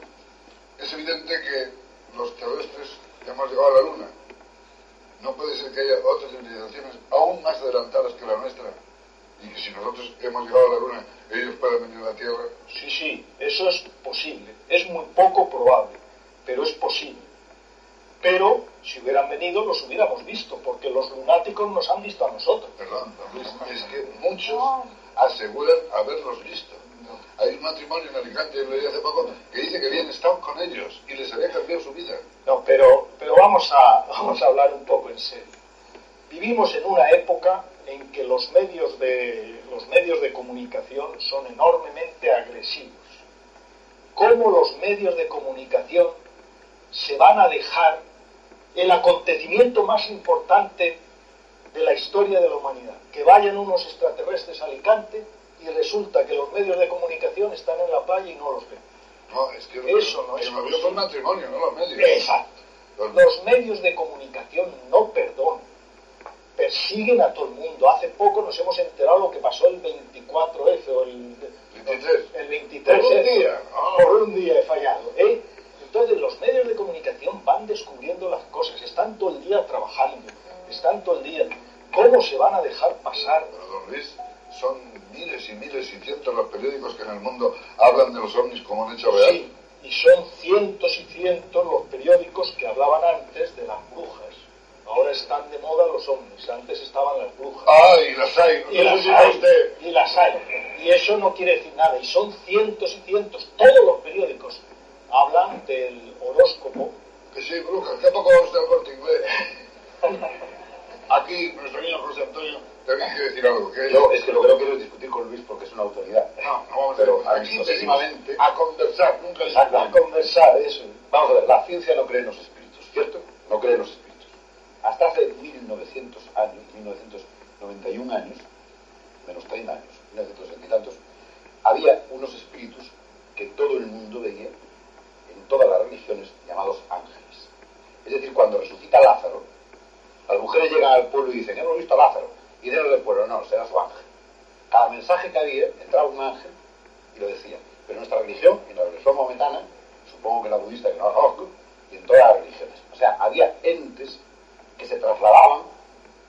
S2: Es evidente que los terrestres hemos llegado a la Luna. No puede ser que haya otras civilizaciones aún más adelantadas que la nuestra y que si nosotros hemos llegado a la Luna, ellos puedan venir a la Tierra.
S5: Sí, sí, eso es posible. Es muy poco probable, pero es posible. Pero si hubieran venido los hubiéramos visto, porque los lunáticos nos han visto a nosotros.
S2: Perdón, es que muchos aseguran haberlos visto. Hay un matrimonio en Alicante, lo leí hace poco, que dice que habían estado con ellos y les había cambiado su vida.
S5: No, pero, pero vamos, a, vamos a hablar un poco en serio. Vivimos en una época en que los medios de, los medios de comunicación son enormemente agresivos. ¿Cómo los medios de comunicación se van a dejar el acontecimiento más importante de la historia de la humanidad? Que vayan unos extraterrestres a Alicante y resulta que los medios de comunicación están en la playa y no los ven.
S2: No, es que
S5: Eso no
S2: que
S5: es
S2: lo vio el matrimonio, no los medios.
S5: Exacto. Los medios de comunicación no perdonan, persiguen a todo el mundo. Hace poco nos hemos enterado lo que pasó el 24F o el,
S2: 23.
S5: el 23
S2: Por un día. Ah.
S5: Por un día he fallado. ¿eh? Entonces los medios de comunicación van descubriendo las cosas, están todo el día trabajando, están todo el día. ¿Cómo se van a dejar pasar?
S2: Pero, don Luis, son miles y miles y cientos los periódicos que en el mundo hablan de los ovnis como un hecho real.
S5: Sí, y son cientos y cientos los periódicos que hablaban antes de las brujas. Ahora están de moda los ovnis, antes estaban las brujas.
S2: Ah, y las hay.
S5: y las hay,
S2: usted.
S5: y las hay. Y eso no quiere decir nada. Y son cientos y cientos. Todos los periódicos hablan del horóscopo.
S2: Que sí, brujas, ¿qué poco va usted al corte inglés? Aquí, nuestro niño José Antonio, también quiere decir algo. Que
S7: Yo es que lo que no quiero es discutir con Luis porque es una autoridad.
S2: No, no vamos a
S7: Pero
S2: ver. Aquí venimos a conversar, nunca
S5: A conversar, eso.
S7: Vamos a ver, la ciencia no cree en los espíritus, ¿cierto? No cree en los espíritus. Hasta hace 1900 años, 1991 años, menos 30 años, 1960 y tantos, había unos espíritus que todo el mundo veía en todas las religiones llamados ángeles. Es decir, cuando resucita Lázaro, las mujeres llegan al pueblo y dicen, hemos visto a Lázaro. Y los del pueblo, no, será su ángel. Cada mensaje que había, entraba un ángel y lo decía. Pero en nuestra religión, en la religión maometana, supongo que la budista que no la conozco, y en todas las religiones. O sea, había entes que se trasladaban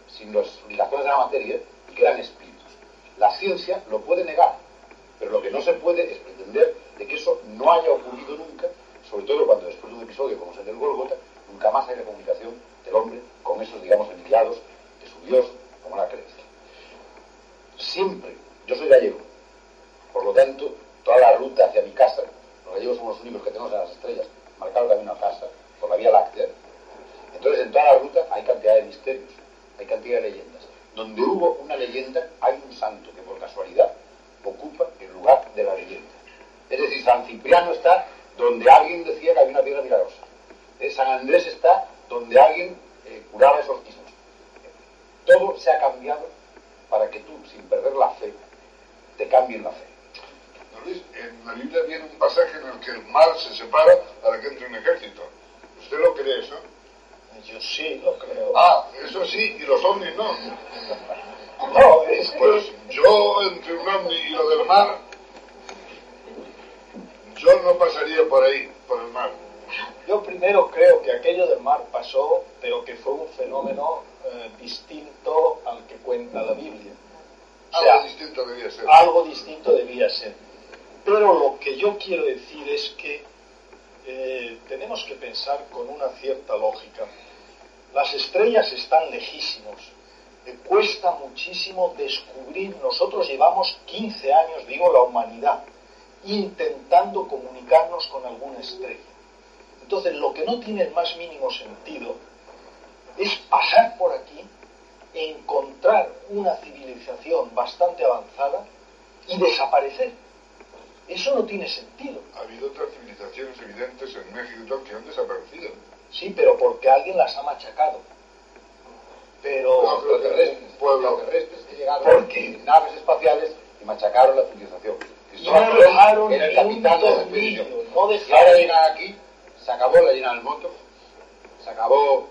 S7: sin las limitaciones de la materia y que eran espíritus. La ciencia lo puede negar, pero lo que no se puede es pretender de que eso no haya ocurrido nunca, sobre todo cuando después de un episodio como es el del Golgota, nunca más haya comunicación del hombre con esos, digamos, enviados de su Dios como la creencia. Siempre, yo soy gallego, por lo tanto, toda la ruta hacia mi casa, los gallegos somos los únicos que tenemos en las estrellas, marcado camino a casa por la Vía Láctea. Entonces, en toda la ruta hay cantidad de misterios, hay cantidad de leyendas. Donde hubo una leyenda, hay un santo que por casualidad ocupa el lugar de la leyenda. Es decir, San Cipriano está donde alguien decía que había una piedra milagrosa. Eh, San Andrés está donde alguien eh, curaba exorcismos. Todo se ha cambiado para que tú, sin perder la fe, te cambien la fe.
S2: Don Luis, en la Biblia viene un pasaje en el que el mar se separa para que entre un ejército. ¿Usted lo cree eso?
S5: Yo sí lo creo.
S2: Ah, eso sí, y los ovnis no.
S5: No, es que...
S2: Pues yo, entre un ovni y lo del mar, yo no pasaría por ahí, por el mar.
S5: Yo primero creo que aquello del mar pasó, pero que fue un fenómeno eh, distinto al que cuenta la Biblia. O sea,
S2: Algo distinto debía ser.
S5: algo distinto debía ser. Pero lo que yo quiero decir es que eh, tenemos que pensar con una cierta lógica. Las estrellas están lejísimos. Eh, cuesta muchísimo descubrir. Nosotros llevamos 15 años, digo la humanidad, intentando comunicarnos con alguna estrella. Entonces, lo que no tiene el más mínimo sentido es pasar por aquí, encontrar una civilización bastante avanzada y desaparecer. Eso no tiene sentido.
S2: Ha habido otras civilizaciones evidentes en México que han desaparecido.
S5: Sí, pero porque alguien las ha machacado. Pero
S2: No,
S7: Los terrestres,
S2: pueblo.
S7: terrestres que llegaron
S5: ¿Por qué?
S7: en naves espaciales y machacaron la civilización.
S5: y no dejaron ni un
S7: capitán de la
S5: tornillo, no
S7: Y ahora
S5: dejaron
S7: llegan aquí, se acabó la llena del moto, se acabó,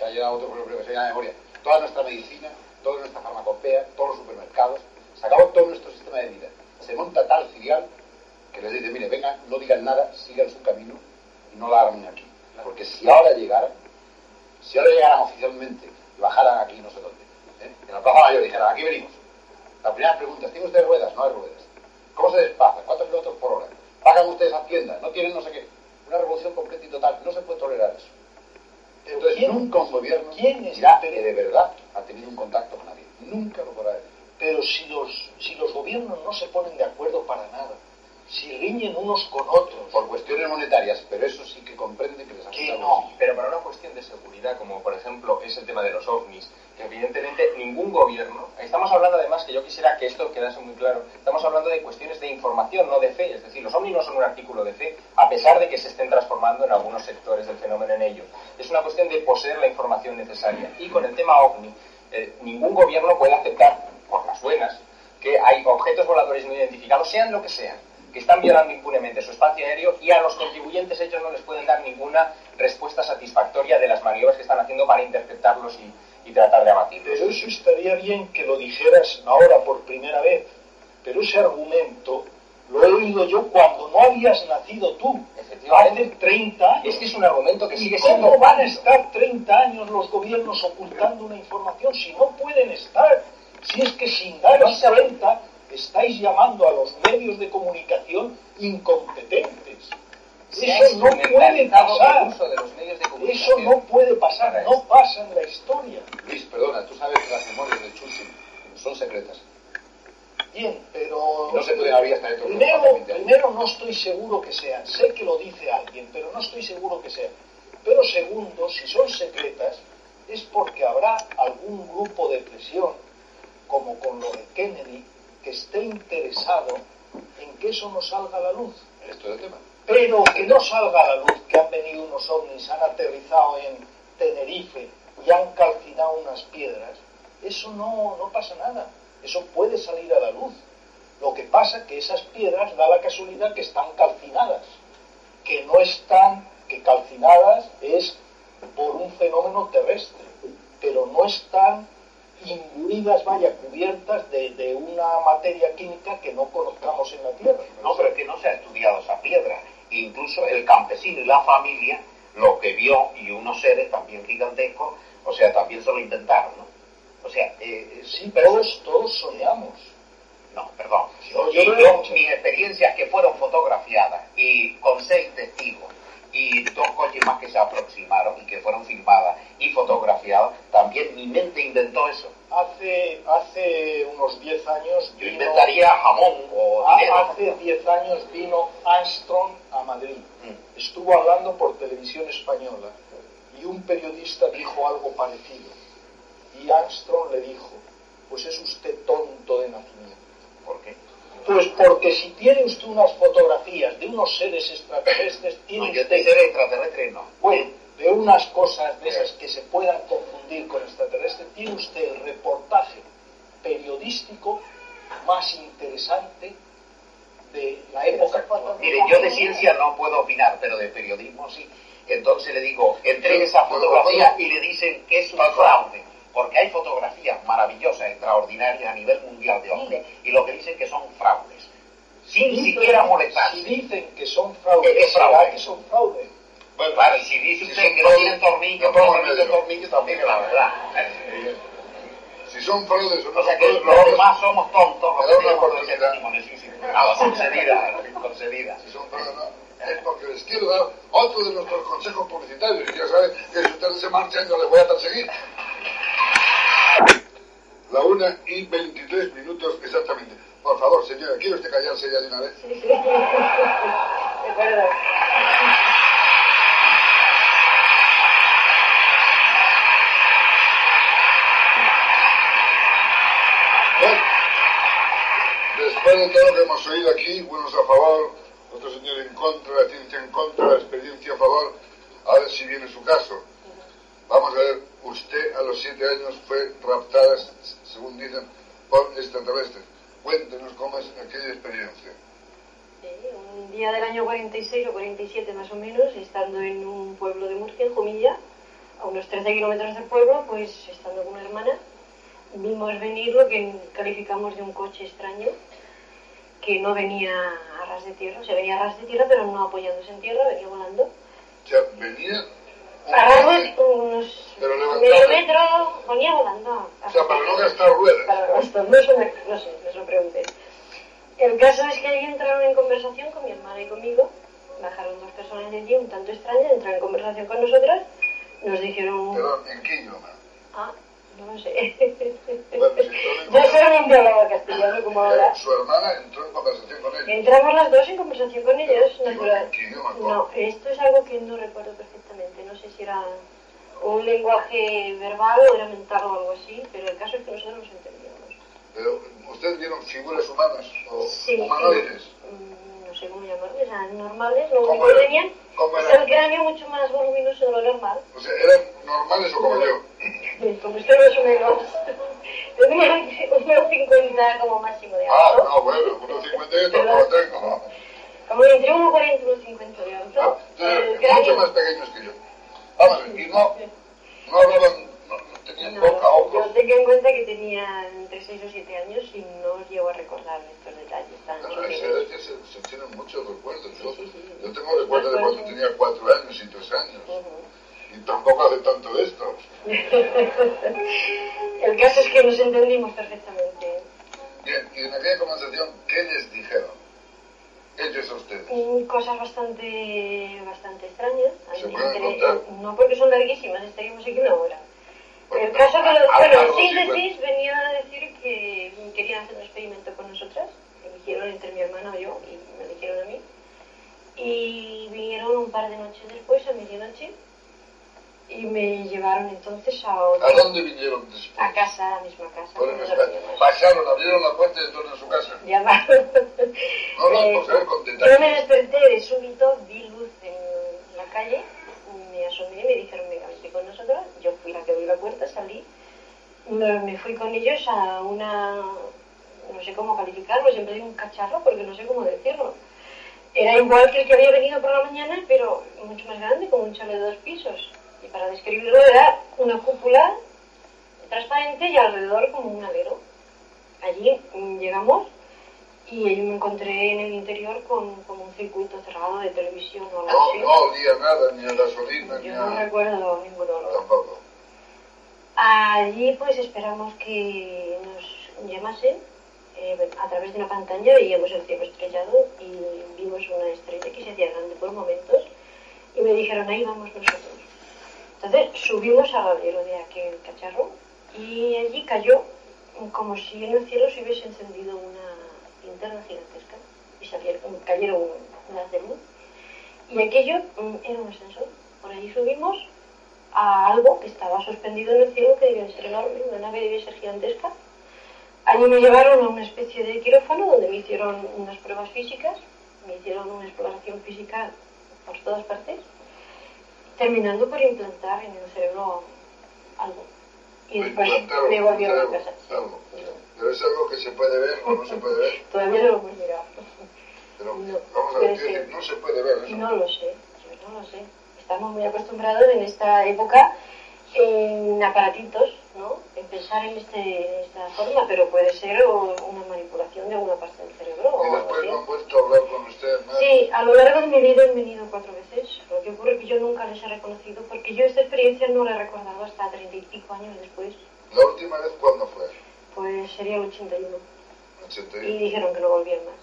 S7: se ha llegado otro problema que se llama memoria, toda nuestra medicina, toda nuestra farmacopea, todos los supermercados, se acabó todo nuestro sistema de vida. Se monta tal filial que les dice, mire, vengan, no digan nada, sigan su camino y no la armen aquí. Porque si ahora llegaran, si ahora llegaran oficialmente y bajaran aquí no sé dónde, ¿eh? en la Plaza Mayor dijeran, aquí venimos. La primera pregunta es, ¿tiene usted ruedas? No hay ruedas. ¿Cómo se desplaza? ¿Cuántos kilómetros por hora? ¿Pagan ustedes Hacienda? ¿No tienen no sé qué? Una revolución completa y total. No se puede tolerar eso.
S5: Pero
S7: Entonces,
S5: ¿quién-
S7: nunca un gobierno
S5: quién es
S7: dirá que de verdad ha tenido un contacto con nadie. Nunca lo podrá decir.
S5: Pero si los, si los gobiernos no se ponen de acuerdo para nada, si riñen unos con otros,
S7: Por cuestiones monetarias, pero eso sí que comprende que les
S5: que no.
S3: Pero para una cuestión de seguridad, como por ejemplo es el tema de los ovnis, que evidentemente ningún gobierno, estamos hablando además que yo quisiera que esto quedase muy claro, estamos hablando de cuestiones de información, no de fe, es decir, los ovnis no son un artículo de fe, a pesar de que se estén transformando en algunos sectores del fenómeno en ello. Es una cuestión de poseer la información necesaria. Y con el tema ovni, eh, ningún gobierno puede aceptar, por las buenas, que hay objetos voladores no identificados, sean lo que sean, que están violando impunemente su espacio aéreo y a los contribuyentes ellos no les pueden dar ninguna respuesta satisfactoria de las maniobras que están haciendo para interceptarlos y, y tratar de abatirlos.
S5: Pero eso estaría bien que lo dijeras ahora por primera vez. Pero ese argumento lo he oído yo cuando no habías nacido tú.
S3: Efectivamente.
S5: Hace 30 años.
S3: Es que es un argumento que
S5: ¿Y
S3: sigue siendo
S5: cómo van a estar 30 años los gobiernos ocultando una información si no pueden estar? Si es que sin daros cuenta estáis llamando a los medios de comunicación incompetentes. Eso no puede pasar.
S3: de los medios de
S5: Eso no puede pasar, no pasa en la historia.
S7: Luis, perdona, tú sabes que las memorias de Churchill son secretas.
S5: Bien, pero...
S7: No se pueden abrir hasta dentro de
S5: Primero,
S7: 20 años.
S5: primero no estoy seguro que sean. Sé que lo dice alguien, pero no estoy seguro que sean. Pero segundo, si son secretas, es porque habrá algún grupo de presión, como con lo de Kennedy, que esté interesado en que eso no salga a la luz.
S7: Esto es el tema.
S5: Pero que no salga a la luz que han venido unos ovnis, han aterrizado en Tenerife y han calcinado unas piedras, eso no, no pasa nada. Eso puede salir a la luz. Lo que pasa es que esas piedras da la casualidad que están calcinadas, que no están, que calcinadas es por un fenómeno terrestre, pero no están imbuidas, vaya, cubiertas de, de una materia química que no conozcamos en la Tierra.
S6: No, pero es que no se ha estudiado esa piedra. Incluso el campesino y la familia, lo que vio, y unos seres también gigantescos, o sea, también se lo inventaron, ¿no? O sea, eh,
S5: Sí, todos, todos soñamos.
S6: No, perdón.
S5: Yo- yo
S6: yo, mis experiencias que fueron fotografiadas y con seis testigos y dos coches más que se aproximaron y que fueron filmadas y fotografiadas, también mi mente inventó eso.
S5: Hace, hace unos 10 años
S6: Yo
S5: vino-
S6: inventaría jamón o
S5: Ah,
S6: dinero.
S5: hace 10 años vino Armstrong a Madrid.
S6: Mm.
S5: Estuvo hablando por televisión española y un periodista dijo algo parecido. Y Armstrong le dijo, pues es usted tonto de nacimiento.
S6: ¿Por qué?
S5: Pues porque si tiene usted unas fotografías de unos seres extraterrestres, tiene
S6: No, yo
S5: usted
S6: te extraterrestre, no.
S5: bueno, de unas cosas de esas que se puedan confundir con extraterrestres, tiene usted el reportaje periodístico más interesante de la época actual.
S6: Mire, yo de ciencia no puedo opinar, pero de periodismo sí. Entonces le digo, entregue esa fotografía y le dicen que es un fraude. Porque hay fotografías maravillosas, extraordinarias a nivel mundial de ovnis, y lo que dicen que son fraudes. Sin
S5: Sí,
S6: siquiera
S5: pero
S6: molestarse.
S5: Si dicen que son fraudes,
S6: ¿Qué
S5: será
S6: fraude?
S5: que son fraudes.
S2: Bueno,
S6: Claro, y si dice
S2: si
S6: usted que no tienen tornillo,
S2: no
S6: tienen tornillo, también es la verdad.
S2: Si son fraudes o no
S6: O sea
S2: son
S6: que
S2: fraudes,
S6: los demás somos tontos, los que tenemos ese testimonio, sí, sí. Nada, concedida, concedida.
S2: Si son fraudes, no. Es porque les quiero dar otro de nuestros consejos publicitarios. Y ya saben que si ustedes se marchan, yo les voy a perseguir. La una y 23 minutos exactamente. Por favor, señora, ¿quiere usted callarse ya de una vez?
S8: Sí, sí. De acuerdo.
S2: Bueno, después de todo lo que hemos oído aquí, unos a favor, otros señores en contra, la ciencia en contra, la experiencia a favor, ahora sí viene su caso. Vamos a ver, usted a los siete años fue raptada, según dicen, por extraterrestres. Cuéntenos cómo es aquella experiencia.
S8: Eh, un día del año 46 o 47 más o menos, estando en un pueblo de Murcia, en Jumilla, a unos 13 kilómetros del pueblo, pues estando con una hermana, vimos venir lo que calificamos de un coche extraño, que no venía a ras de tierra, o sea, venía a ras de tierra, pero no apoyándose en tierra, venía volando.
S2: O sea, venía... un
S8: A ras
S2: coche,
S8: de unos
S2: Pero levantado.
S8: medio metro, venía volando.
S2: O sea, para no gastar ruedas.
S8: Para no, se me- no sé, no se lo pregunté. El caso es que ahí entraron en conversación con mi hermana y conmigo. Bajaron dos personas de allí un tanto extrañas, entraron en conversación con nosotras. nos dijeron...
S2: Perdón, ¿en qué idioma?
S8: Ah, no lo sé.
S2: Bueno, si
S8: Yo
S2: en-
S8: solamente hablaba castellano como ahora.
S2: Su hermana entró en conversación con él.
S8: Entramos las dos en conversación con ellos, natural.
S2: ¿en qué idioma?
S8: No, esto es algo que no recuerdo perfectamente. No sé si era un lenguaje verbal o era mental o algo así, pero el caso es que nosotros nos entendíamos.
S2: Pero, ¿ustedes vieron figuras humanas o
S8: Sí.
S2: humanoides?
S8: Mm, No sé cómo llamarles, eran normales, lo
S2: ¿Cómo
S8: único que tenían el cráneo mucho más voluminoso de lo normal.
S2: O sea, ¿eran normales o como yo?
S8: Como usted más o menos. Tenía unos 50 como máximo de
S2: Ah,
S8: alto.
S2: no, bueno, unos 50 yo tampoco tengo, ¿no?
S8: Como entre 1,40 y 1,50 de alto.
S2: Ah,
S8: El
S2: entonces,
S8: cráneo-
S2: mucho más pequeños que yo. Vamos, y no, no hablaban, no, no tenían
S8: No,
S2: boca,
S8: yo
S2: ojos.
S8: tengo en cuenta que tenía entre 6 o 7 años y no os llego a recordar estos detalles tan
S2: a esa edad ya se, se tienen muchos recuerdos. Yo,
S8: Sí, sí, sí.
S2: yo tengo recuerdos de cuando tenía 4 años y 3 años.
S8: Ujú.
S2: Y tampoco hace tanto de esto.
S8: El caso es que nos entendimos perfectamente.
S2: Bien, y en aquella conversación, ¿qué les dijeron? A ustedes.
S8: Y cosas bastante, bastante extrañas.
S2: ¿Se pueden
S8: Entre-
S2: contar?
S8: No porque son larguísimas, estaríamos aquí una hora.
S2: Bueno,
S8: El caso que, lo,
S2: a-
S8: bueno,
S2: sí,
S8: síntesis venían a decir que querían hacer un experimento con nosotras. Eligieron entre mi hermana y yo y me eligieron a mí. Y vinieron un par de noches después, a medianoche, y me llevaron entonces a otro,
S2: ¿A dónde vinieron después?
S8: a casa, a la misma casa.
S2: Pasaron, abrieron la puerta y entraron en su casa.
S8: Llamaron.
S2: No, no,
S8: Eh,
S2: por saber con
S8: yo me desperté de súbito, vi luz en la calle, me asomé y me dijeron, venga, vente con nosotros. Yo fui la que abrí la puerta, salí, me, me fui con ellos a una, no sé cómo calificarlo, siempre digo un cacharro porque no sé cómo decirlo. Era igual que el que había venido por la mañana, pero mucho más grande, con un chalet de dos pisos. Y para describirlo era una cúpula transparente y alrededor como un alero. Allí mm, llegamos y yo me encontré en el interior con, con un circuito cerrado de televisión o algo
S2: No,
S8: así.
S2: no olía nada, ni a gasolina, ni
S8: Yo no
S2: a...
S8: recuerdo ningún olor.
S2: Tampoco.
S8: Allí pues esperamos que nos llamasen. eh, a través de una pantalla veíamos el cielo estrellado y vimos una estrella que se hacía grande por momentos y me dijeron ahí vamos nosotros. Entonces subimos al alero de aquel cacharro y allí cayó como si en el cielo se hubiese encendido una linterna gigantesca y salieron, cayeron unas de luz. Y aquello mm, era un ascensor. Por allí subimos a algo que estaba suspendido en el cielo que debía ser enorme, una nave debía ser gigantesca. Allí me llevaron a una especie de quirófano donde me hicieron unas pruebas físicas, me hicieron una exploración física por todas partes, terminando por implantar en el cerebro algo. Y después me volvieron a
S2: algo,
S8: casa.
S2: algo. Pero es algo que se puede ver o no se puede ver.
S8: Todavía no lo hemos mirado.
S2: Pero
S8: No,
S2: vamos a ver, no se puede ver eso.
S8: No lo sé, yo no lo sé. Estamos muy acostumbrados en esta época en aparatitos, ¿no? En pensar en, este, en esta forma, pero puede ser o una manipulación de alguna parte del cerebro o
S2: Y
S8: algo
S2: después
S8: así.
S2: no han vuelto a hablar con usted.
S8: Sí, a lo largo de mi vida han venido cuatro veces. Lo que ocurre es que yo nunca les he reconocido porque yo esta experiencia no la he recordado hasta treinta y pico años después.
S2: La última vez, ¿cuándo fue?
S8: Pues sería el 81.
S2: 81.
S8: Y dijeron que no volvían más.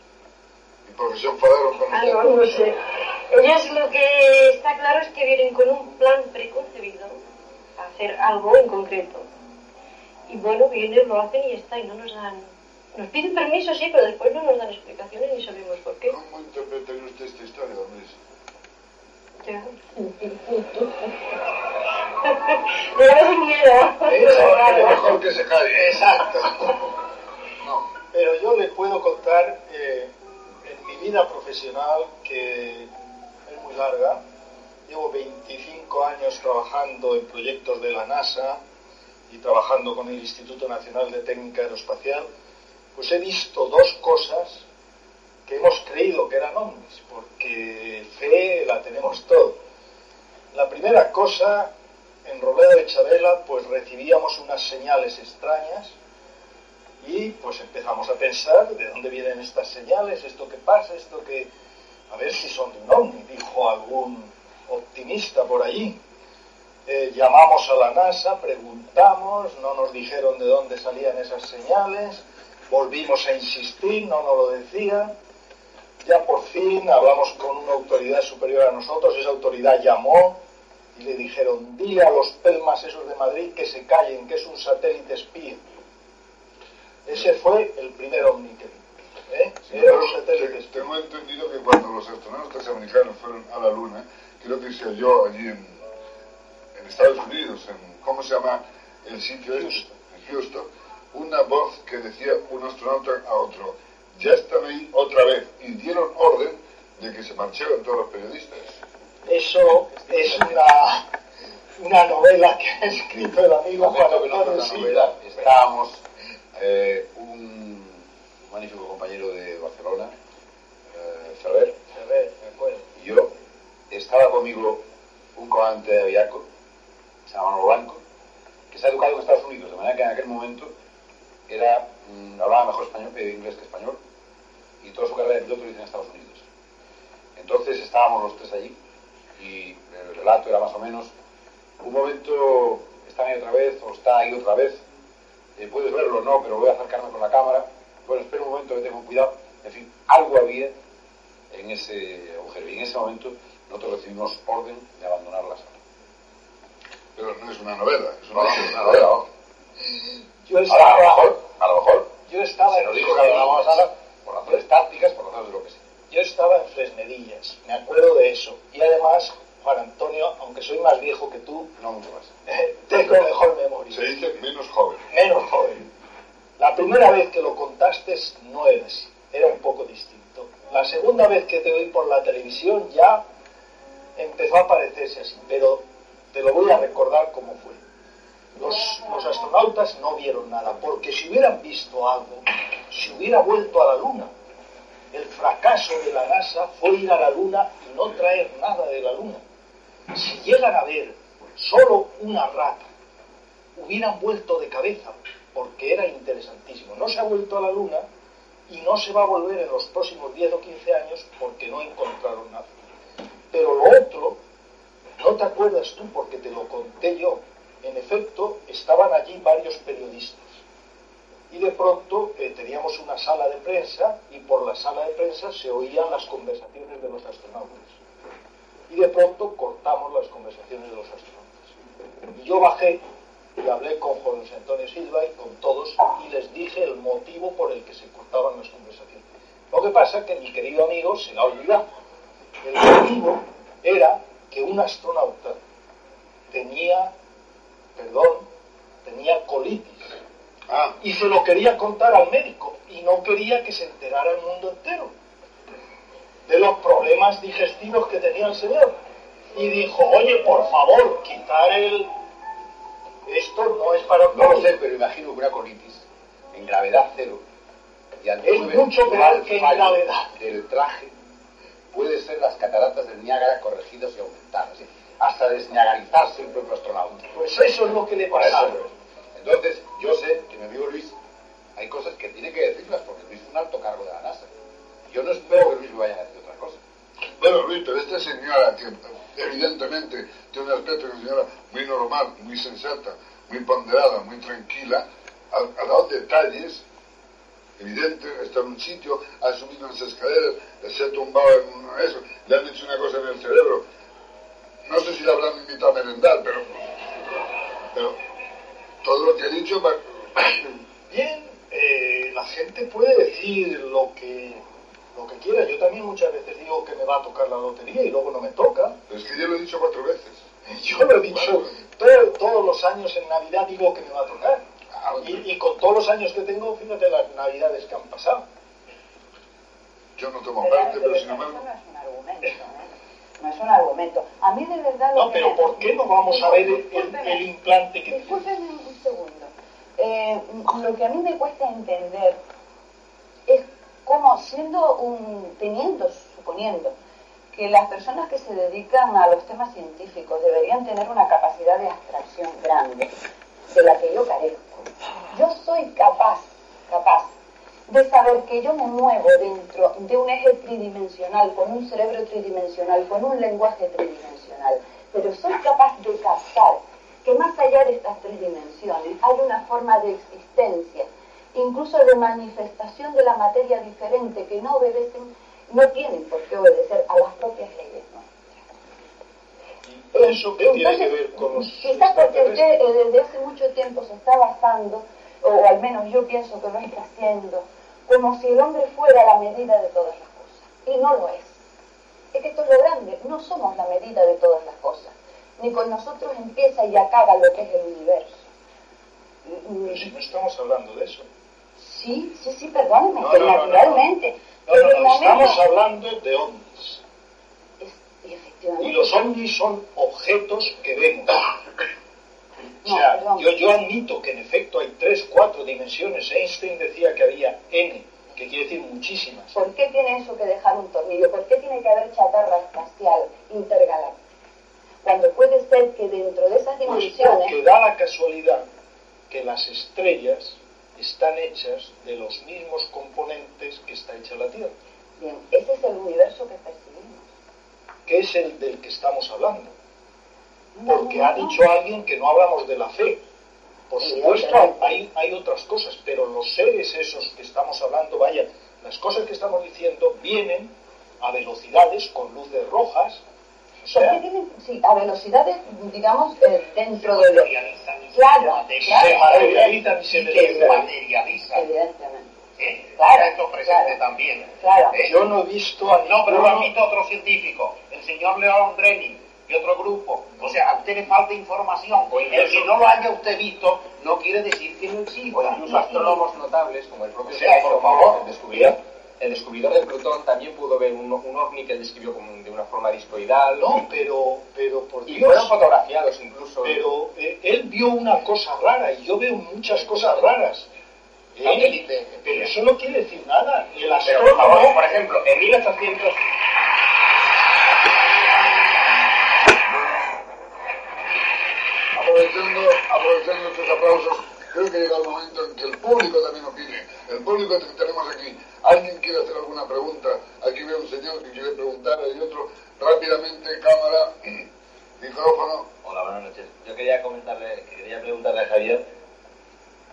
S2: ¿Y porque se enfadaron con
S8: Ah,
S2: usted?
S8: no, no sé. Ellos lo que está claro es que vienen con un plan preconcebido a hacer algo en concreto. Y bueno, vienen, lo hacen y está, y no nos dan... Nos piden permiso, sí, pero después no nos dan explicaciones ni sabemos por qué.
S2: ¿Cómo interpretaría usted esta historia, don Luis?
S8: Ya. Me da miedo.
S2: Pero mejor que se calle.
S5: Exacto.
S2: No.
S5: Pero yo le puedo contar eh, en mi vida profesional, que es muy larga, llevo 25 años trabajando en proyectos de la NASA y trabajando con el Instituto Nacional de Técnica Aeroespacial, pues he visto dos cosas que hemos creído que eran ovnis, porque fe la tenemos todo. La primera cosa, en Robledo de Chabela, pues recibíamos unas señales extrañas y pues empezamos a pensar de dónde vienen estas señales, esto que pasa, esto que... A ver si son de un ovni, dijo algún optimista por allí. Eh, llamamos a la NASA, preguntamos, no nos dijeron de dónde salían esas señales, volvimos a insistir, no nos lo decían. Ya por fin hablamos con una autoridad superior a nosotros, esa autoridad llamó y le dijeron, dile a los pelmas esos de Madrid que se callen, que es un satélite espía. Ese fue el primer vi. ¿eh?
S2: Sí,
S5: Era
S2: pero
S5: un satélite
S2: te-
S5: espía.
S2: tengo entendido que cuando los astronautas americanos fueron a la Luna, creo que se oyó allí en, en Estados Unidos, en, ¿cómo se llama el sitio este? En Houston, una voz que decía un astronauta a otro, ya están ahí otra vez, y dieron orden de que se marcharan todos los periodistas.
S5: Eso es una, una novela que ha escrito el amigo Juan Antonio Silva.
S7: Estábamos eh, un magnífico compañero de Barcelona, eh, Ferrer,
S5: me acuerdo.
S7: y yo. Estaba conmigo un comandante de Aviaco, se llama Manolo Blanco, que se ha educado en Estados Unidos, de manera que en aquel momento era, mm, hablaba mejor español, eh, inglés que español, y toda su carrera de piloto lo hizo en Estados Unidos. Entonces estábamos los tres allí y el relato era más o menos un momento está ahí otra vez o está ahí otra vez eh, puedes verlo o no pero voy a acercarme con la cámara bueno espera un momento que tengo cuidado en fin algo había en ese agujero y en ese momento nosotros recibimos orden de abandonar la sala
S2: Pero no es una novela, es una
S7: no,
S2: novela.
S5: Yo
S7: Ahora, a lo mejor a lo mejor
S5: yo estaba
S7: se
S5: en
S7: nos dijo que abandonamos la sala por razones tácticas por razones de lo que sea
S5: Yo estaba en Fresnedillas, me acuerdo de eso. Y además, Juan Antonio, aunque soy más viejo que tú,
S7: no mucho más
S5: tengo mejor memoria.
S2: Se dice menos joven.
S5: Menos joven. La primera vez que lo contaste no era así, era un poco distinto. La segunda vez que te oí por la televisión ya empezó a parecerse así, pero te lo voy a recordar cómo fue. Los, astronautas no vieron nada, porque si hubieran visto algo, si hubiera vuelto a la Luna. El fracaso de la NASA fue ir a la Luna y no traer nada de la Luna. Si llegan a ver solo una rata, hubieran vuelto de cabeza, porque era interesantísimo. No se ha vuelto a la Luna y no se va a volver en los próximos 10 o 15 años porque no encontraron nada. Pero lo otro, no te acuerdas tú porque te lo conté yo. En efecto, estaban allí varios periodistas. Y de pronto eh, teníamos una sala de prensa y por la sala de prensa se oían las conversaciones de los astronautas. Y de pronto cortamos las conversaciones de los astronautas. Y yo bajé y hablé con José Antonio Silva y con todos y les dije el motivo por el que se cortaban las conversaciones. Lo que pasa es que mi querido amigo se la olvidado. El motivo era que un astronauta tenía, perdón, tenía colitis.
S2: Ah,
S5: Y se lo quería contar al médico y no quería que se enterara el mundo entero de los problemas digestivos que tenía el señor. Y dijo, oye, por favor, quitar el... Esto no es para...
S7: no lo sé pero imagino que una colitis en gravedad cero y
S5: Es mucho peor que en gravedad.
S7: del traje puede ser las cataratas del Niágara corregidas y aumentadas, ¿sí? Hasta desniagarizarse el propio astronauta.
S5: Pues eso es lo que le pasaba.
S7: Entonces, yo sé que mi amigo Luis, hay cosas que tiene que decirlas, porque Luis es un alto cargo de la NASA. Yo no espero que Luis me vaya a decir otra cosa.
S2: Bueno, Luis, pero esta señora que evidentemente tiene un aspecto de una señora muy normal, muy sensata, muy ponderada, muy tranquila, ha, ha dado detalles evidentes, está en un sitio, ha subido unas escaleras, se ha tumbado en uno de esos, le han hecho una cosa en el cerebro. No sé si le habrán invitado a merendar, pero, pero todo lo que ha dicho va-
S5: Bien, eh, la gente puede decir lo que, lo que quiera. Yo también muchas veces digo que me va a tocar la lotería y luego no me toca.
S2: es que yo lo he dicho cuatro veces.
S5: Yo lo he dicho todo- todos los años en Navidad digo que me va a tocar.
S2: Ah,
S5: Y, y con todos los años que tengo, fíjate las Navidades que han pasado.
S2: Yo no tomo parte, pero sin embargo...
S4: no es un argumento, ¿eh? No es un argumento. A mí de verdad lo
S5: No,
S4: que
S5: pero
S4: me-
S5: ¿por qué no vamos a ver el, implante que
S4: Discúlpeme un segundo. Eh, lo que a mí me cuesta entender es cómo siendo un, teniendo, suponiendo, que las personas que se dedican a los temas científicos deberían tener una capacidad de abstracción grande, de la que yo carezco. Yo soy capaz, de saber que yo me muevo dentro de un eje tridimensional, con un cerebro tridimensional, con un lenguaje tridimensional, pero soy capaz de captar que más allá de estas tres dimensiones hay una forma de existencia, incluso de manifestación de la materia diferente, que no obedecen, no tienen por qué obedecer a las propias leyes nuestras.
S5: ¿Eso qué tiene que ver con los
S4: Quizás porque usted eh, desde hace mucho tiempo se está basando, o al menos yo pienso que lo está haciendo, como si el hombre fuera la medida de todas las cosas. Y no lo es. Es que esto es lo grande, no somos la medida de todas las cosas. Ni con nosotros empieza y acaba lo que es el universo. Mm,
S5: Pero si no estamos hablando de eso.
S4: Sí, sí, sí, perdóneme,
S5: No,
S4: que
S5: no,
S4: naturalmente.
S5: No,
S4: pero el momento-
S5: estamos hablando de ovnis.
S4: es- y efectivamente.
S5: Y los ovnis son objetos que vemos. O sea, yo, yo admito que en efecto hay tres, cuatro dimensiones. Einstein decía que había N, que quiere decir muchísimas.
S4: ¿Por qué tiene eso que dejar un tornillo? ¿Por qué tiene que haber chatarra espacial intergaláctica? Cuando puede ser que dentro de esas
S5: Pues
S4: dimensiones...
S5: porque da la casualidad que las estrellas están hechas de los mismos componentes que está hecha la Tierra,
S4: Bien, ese es el universo que percibimos.
S5: que es el del que estamos hablando. Porque ha dicho alguien que no hablamos de la fe. Por supuesto, hay, hay, otras cosas, pero los seres esos que estamos hablando, vaya, las cosas que estamos diciendo vienen a velocidades con luces rojas. O
S4: ¿Por qué
S5: sea,
S4: tienen, sí, a velocidades, digamos, eh, dentro de lo...
S6: materializan y
S4: Claro,
S6: se
S4: claro.
S5: se materializan y se
S6: materializan.
S4: Evidentemente.
S6: ¿eh?
S4: Claro,
S6: Esto presente
S4: claro.
S6: también.
S4: Claro.
S6: ¿eh?
S5: Yo no he visto a
S6: No, pero lo
S5: ninguno-
S6: admite otro científico, el señor León Drenin y otro grupo. O sea, a usted le falta información. El que no lo haya usted visto no quiere decir que no exista.
S3: O incluso astrólogos notables como el propio
S6: O sea, por favor.
S3: el descubridor, el descubridor de Plutón también pudo ver un, un ovni que él describió como de una forma discoidal.
S5: No, pero, pero por
S3: y
S5: Dios.
S3: fueron fotografiados incluso.
S5: Pero eh, él vio una cosa rara y yo veo muchas cosas raras. ¿eh? Pero eso no quiere decir nada. El
S3: Pero por favor, por ejemplo, en 1800
S2: aprovechando estos aplausos, creo que llega el momento en que el público también opine. El público que tenemos aquí, ¿alguien quiere hacer alguna pregunta? Aquí veo un señor que quiere preguntar, hay otro, rápidamente, cámara, micrófono.
S10: Hola, buenas noches. Yo quería comentarle, quería preguntarle a Javier,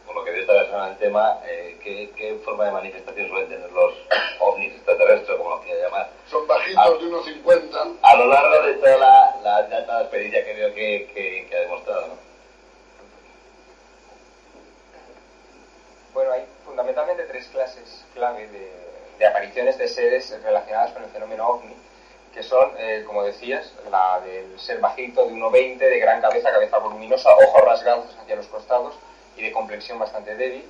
S10: por lo que veo esta en el tema, eh, ¿qué, qué forma de manifestación suelen tener los ovnis extraterrestres, como lo quiera llamar,
S2: Son bajitos de unos 50.
S10: a lo largo de toda la, la, la experiencia que veo que, que, que ha demostrado? ¿no?
S3: Bueno, hay fundamentalmente tres clases clave de, apariciones de seres relacionadas con el fenómeno ovni, que son, eh, como decías, la del ser bajito de 1,20, de gran cabeza, cabeza voluminosa, ojos rasgados hacia los costados y de complexión bastante débil.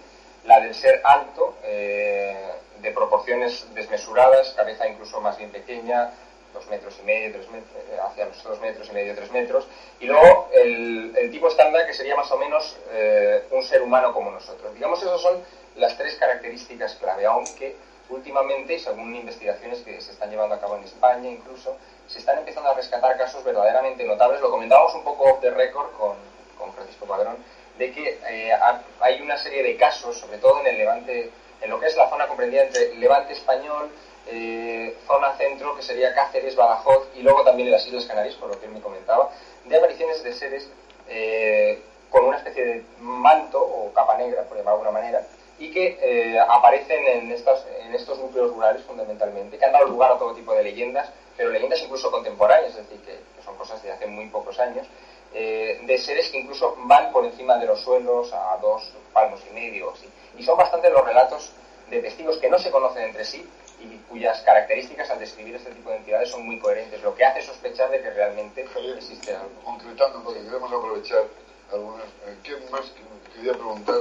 S3: La del ser alto, eh, de proporciones desmesuradas, cabeza incluso más bien pequeña, dos metros y medio, tres metros, eh, hacia los dos metros y medio, tres metros. Y luego el, tipo estándar, que sería más o menos eh, un ser humano como nosotros. Digamos, esas son las tres características clave, aunque últimamente, según investigaciones que se están llevando a cabo en España incluso, se están empezando a rescatar casos verdaderamente notables. Lo comentábamos un poco off the record con, con Francisco Padrón, de que eh, ha- hay una serie de casos, sobre todo en el Levante, en lo que es la zona comprendida entre Levante español, eh, zona centro, que sería Cáceres, Badajoz, y luego también en las Islas Canarias, por lo que él me comentaba, de apariciones de seres eh, con una especie de manto o capa negra, por llamarlo de alguna manera, y que eh, aparecen en, estos núcleos rurales fundamentalmente, que han dado lugar a todo tipo de leyendas, pero leyendas incluso contemporáneas, es decir, que, son cosas de hace muy pocos años, de seres que incluso van por encima de los suelos a dos palmos y medio así. Y son bastante los relatos de testigos que no se conocen entre sí y cuyas características al describir este tipo de entidades son muy coherentes, lo que hace sospechar de que realmente
S2: Javier,
S3: existe algo.
S2: concretando, porque queremos aprovechar algunas. eh, ¿Quién más que- quería preguntar?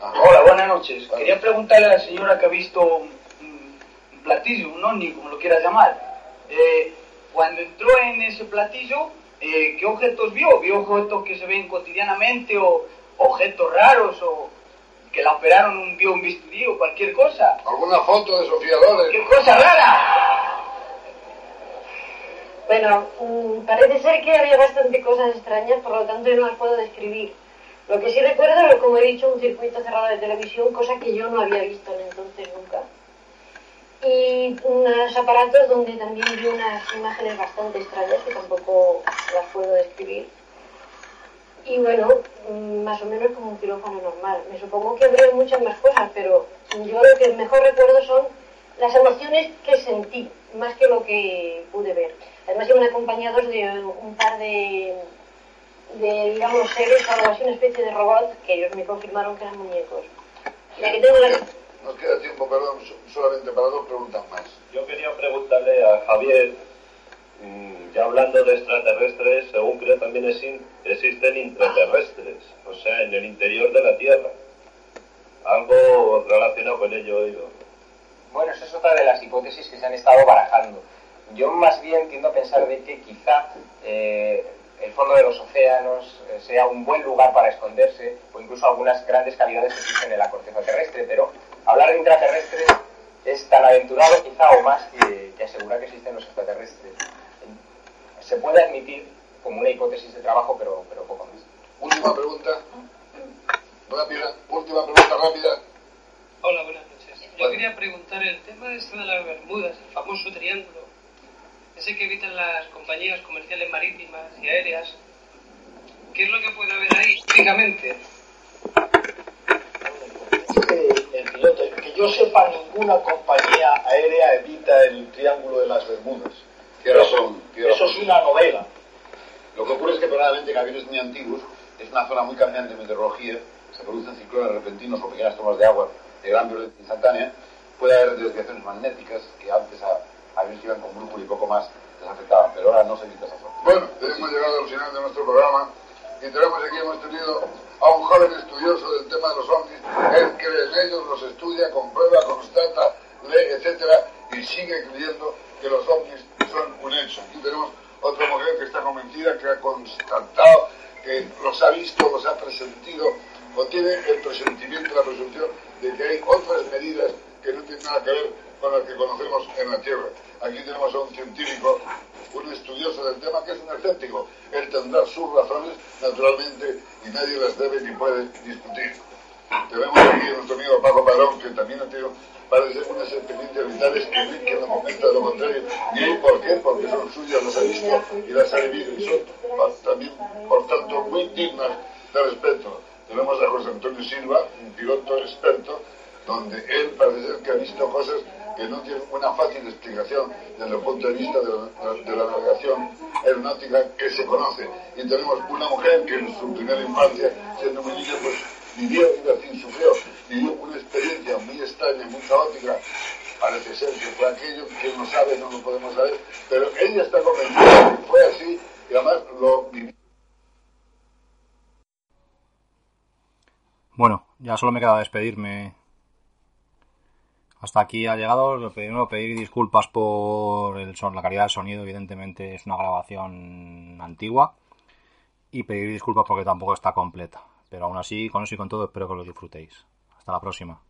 S2: Ah,
S11: Hola, buenas noches. Quería preguntarle a la señora que ha visto un, un platillo, un ovni, como lo quieras llamar. Eh, cuando entró en ese platillo, eh, ¿qué objetos vio? ¿Vio objetos que se ven cotidianamente o objetos raros o que la operaron, un, vio un bisturí o cualquier cosa?
S2: ¿Alguna foto de Sofía Loren?
S11: ¡Qué cosa rara!
S8: Bueno, mm, parece ser que había bastante cosas extrañas, por lo tanto yo no las puedo describir. Lo que sí recuerdo es, como he dicho, un circuito cerrado de televisión, cosa que yo no había visto en entonces nunca. Y unos aparatos donde también vi unas imágenes bastante extrañas que tampoco las puedo describir. Y bueno, mm, más o menos como un quirófano normal. Me supongo que habría muchas más cosas, pero yo lo que mejor recuerdo son las emociones que sentí, más que lo que pude ver. Además iban acompañados de un par de, de digamos, seres, algo así, una especie de robot, que ellos me confirmaron que eran muñecos. Y aquí tengo la-
S2: Nos queda tiempo, perdón, so- solamente para dos preguntas más.
S12: Yo quería preguntarle a Javier, ya hablando de extraterrestres, según creo también exi- existen intraterrestres, o sea, en el interior de la Tierra. Algo relacionado con ello oído.
S3: Bueno, esa es otra de las hipótesis que se han estado barajando. Yo más bien tiendo a pensar de que quizá eh, el fondo de los océanos eh, sea un buen lugar para esconderse, o incluso algunas grandes cavidades que existen en la corteza terrestre, pero hablar de intraterrestres es tan aventurado quizá o más que asegurar que existen los extraterrestres. Se puede admitir como una hipótesis de trabajo, pero, pero poco más.
S2: Última pregunta. Rápida. Última pregunta rápida.
S13: Hola, buenas noches. Yo quería preguntar el tema este de las Bermudas, el famoso triángulo, ese que evitan las compañías comerciales marítimas y aéreas. ¿Qué es lo que puede haber ahí, técnicamente?
S5: que el piloto, que yo sepa, ninguna compañía aérea evita el triángulo de las Bermudas.
S7: Tiene razón, tiene
S5: Eso
S7: razón.
S5: es una novela.
S7: Lo que ocurre es que probablemente en aviones muy antiguos es una zona muy cambiante de meteorología, se producen ciclones repentinos o pequeñas tomas de agua de gran violencia instantánea, puede haber desviaciones magnéticas que antes a aviones que iban con brújula y poco más les afectaban, pero ahora no se evita esa zona.
S2: Bueno, hemos llegado al final de nuestro programa y tenemos aquí, hemos tenido a un joven estudioso del tema de los ovnis. Él cree en ellos, los estudia, comprueba, constata, lee, etcétera, y sigue creyendo que los ovnis son un hecho. Aquí tenemos otra mujer que está convencida, que ha constatado, que los ha visto, los ha presentido, o tiene el presentimiento, la presunción de que hay otras medidas que no tienen nada que ver con las que conocemos en la Tierra. Aquí tenemos a un científico, un estudioso del tema que es un escéptico. Él tendrá sus razones, naturalmente, y nadie las debe ni puede discutir. Tenemos aquí a nuestro amigo Paco Padrón, que también ha tenido, parece, unas experiencias vitales que que no comenta de lo contrario. ¿Y por qué? Porque son suyas, las ha visto y las ha vivido y son también, por tanto, muy dignas de respeto. Tenemos a José Antonio Silva, un piloto experto, donde él parece ser que ha visto cosas que no tienen una fácil explicación desde el punto de vista de la, de la navegación aeronáutica que se conoce. Y tenemos una mujer que en su primera infancia, siendo muy niña, pues vivió, iba a decir, sufrió, vivió una experiencia muy extraña, muy caótica. Parece ser que fue aquello, quien no sabe, no lo podemos saber, pero ella está convencida que fue así y además lo vivió.
S1: Bueno, ya solo me queda despedirme. Hasta aquí ha llegado. Lo Primero pedir disculpas por el son, la calidad del sonido. Evidentemente es una grabación antigua. Y pedir disculpas porque tampoco está completa. Pero aún así, con eso y con todo, espero que lo disfrutéis. Hasta la próxima.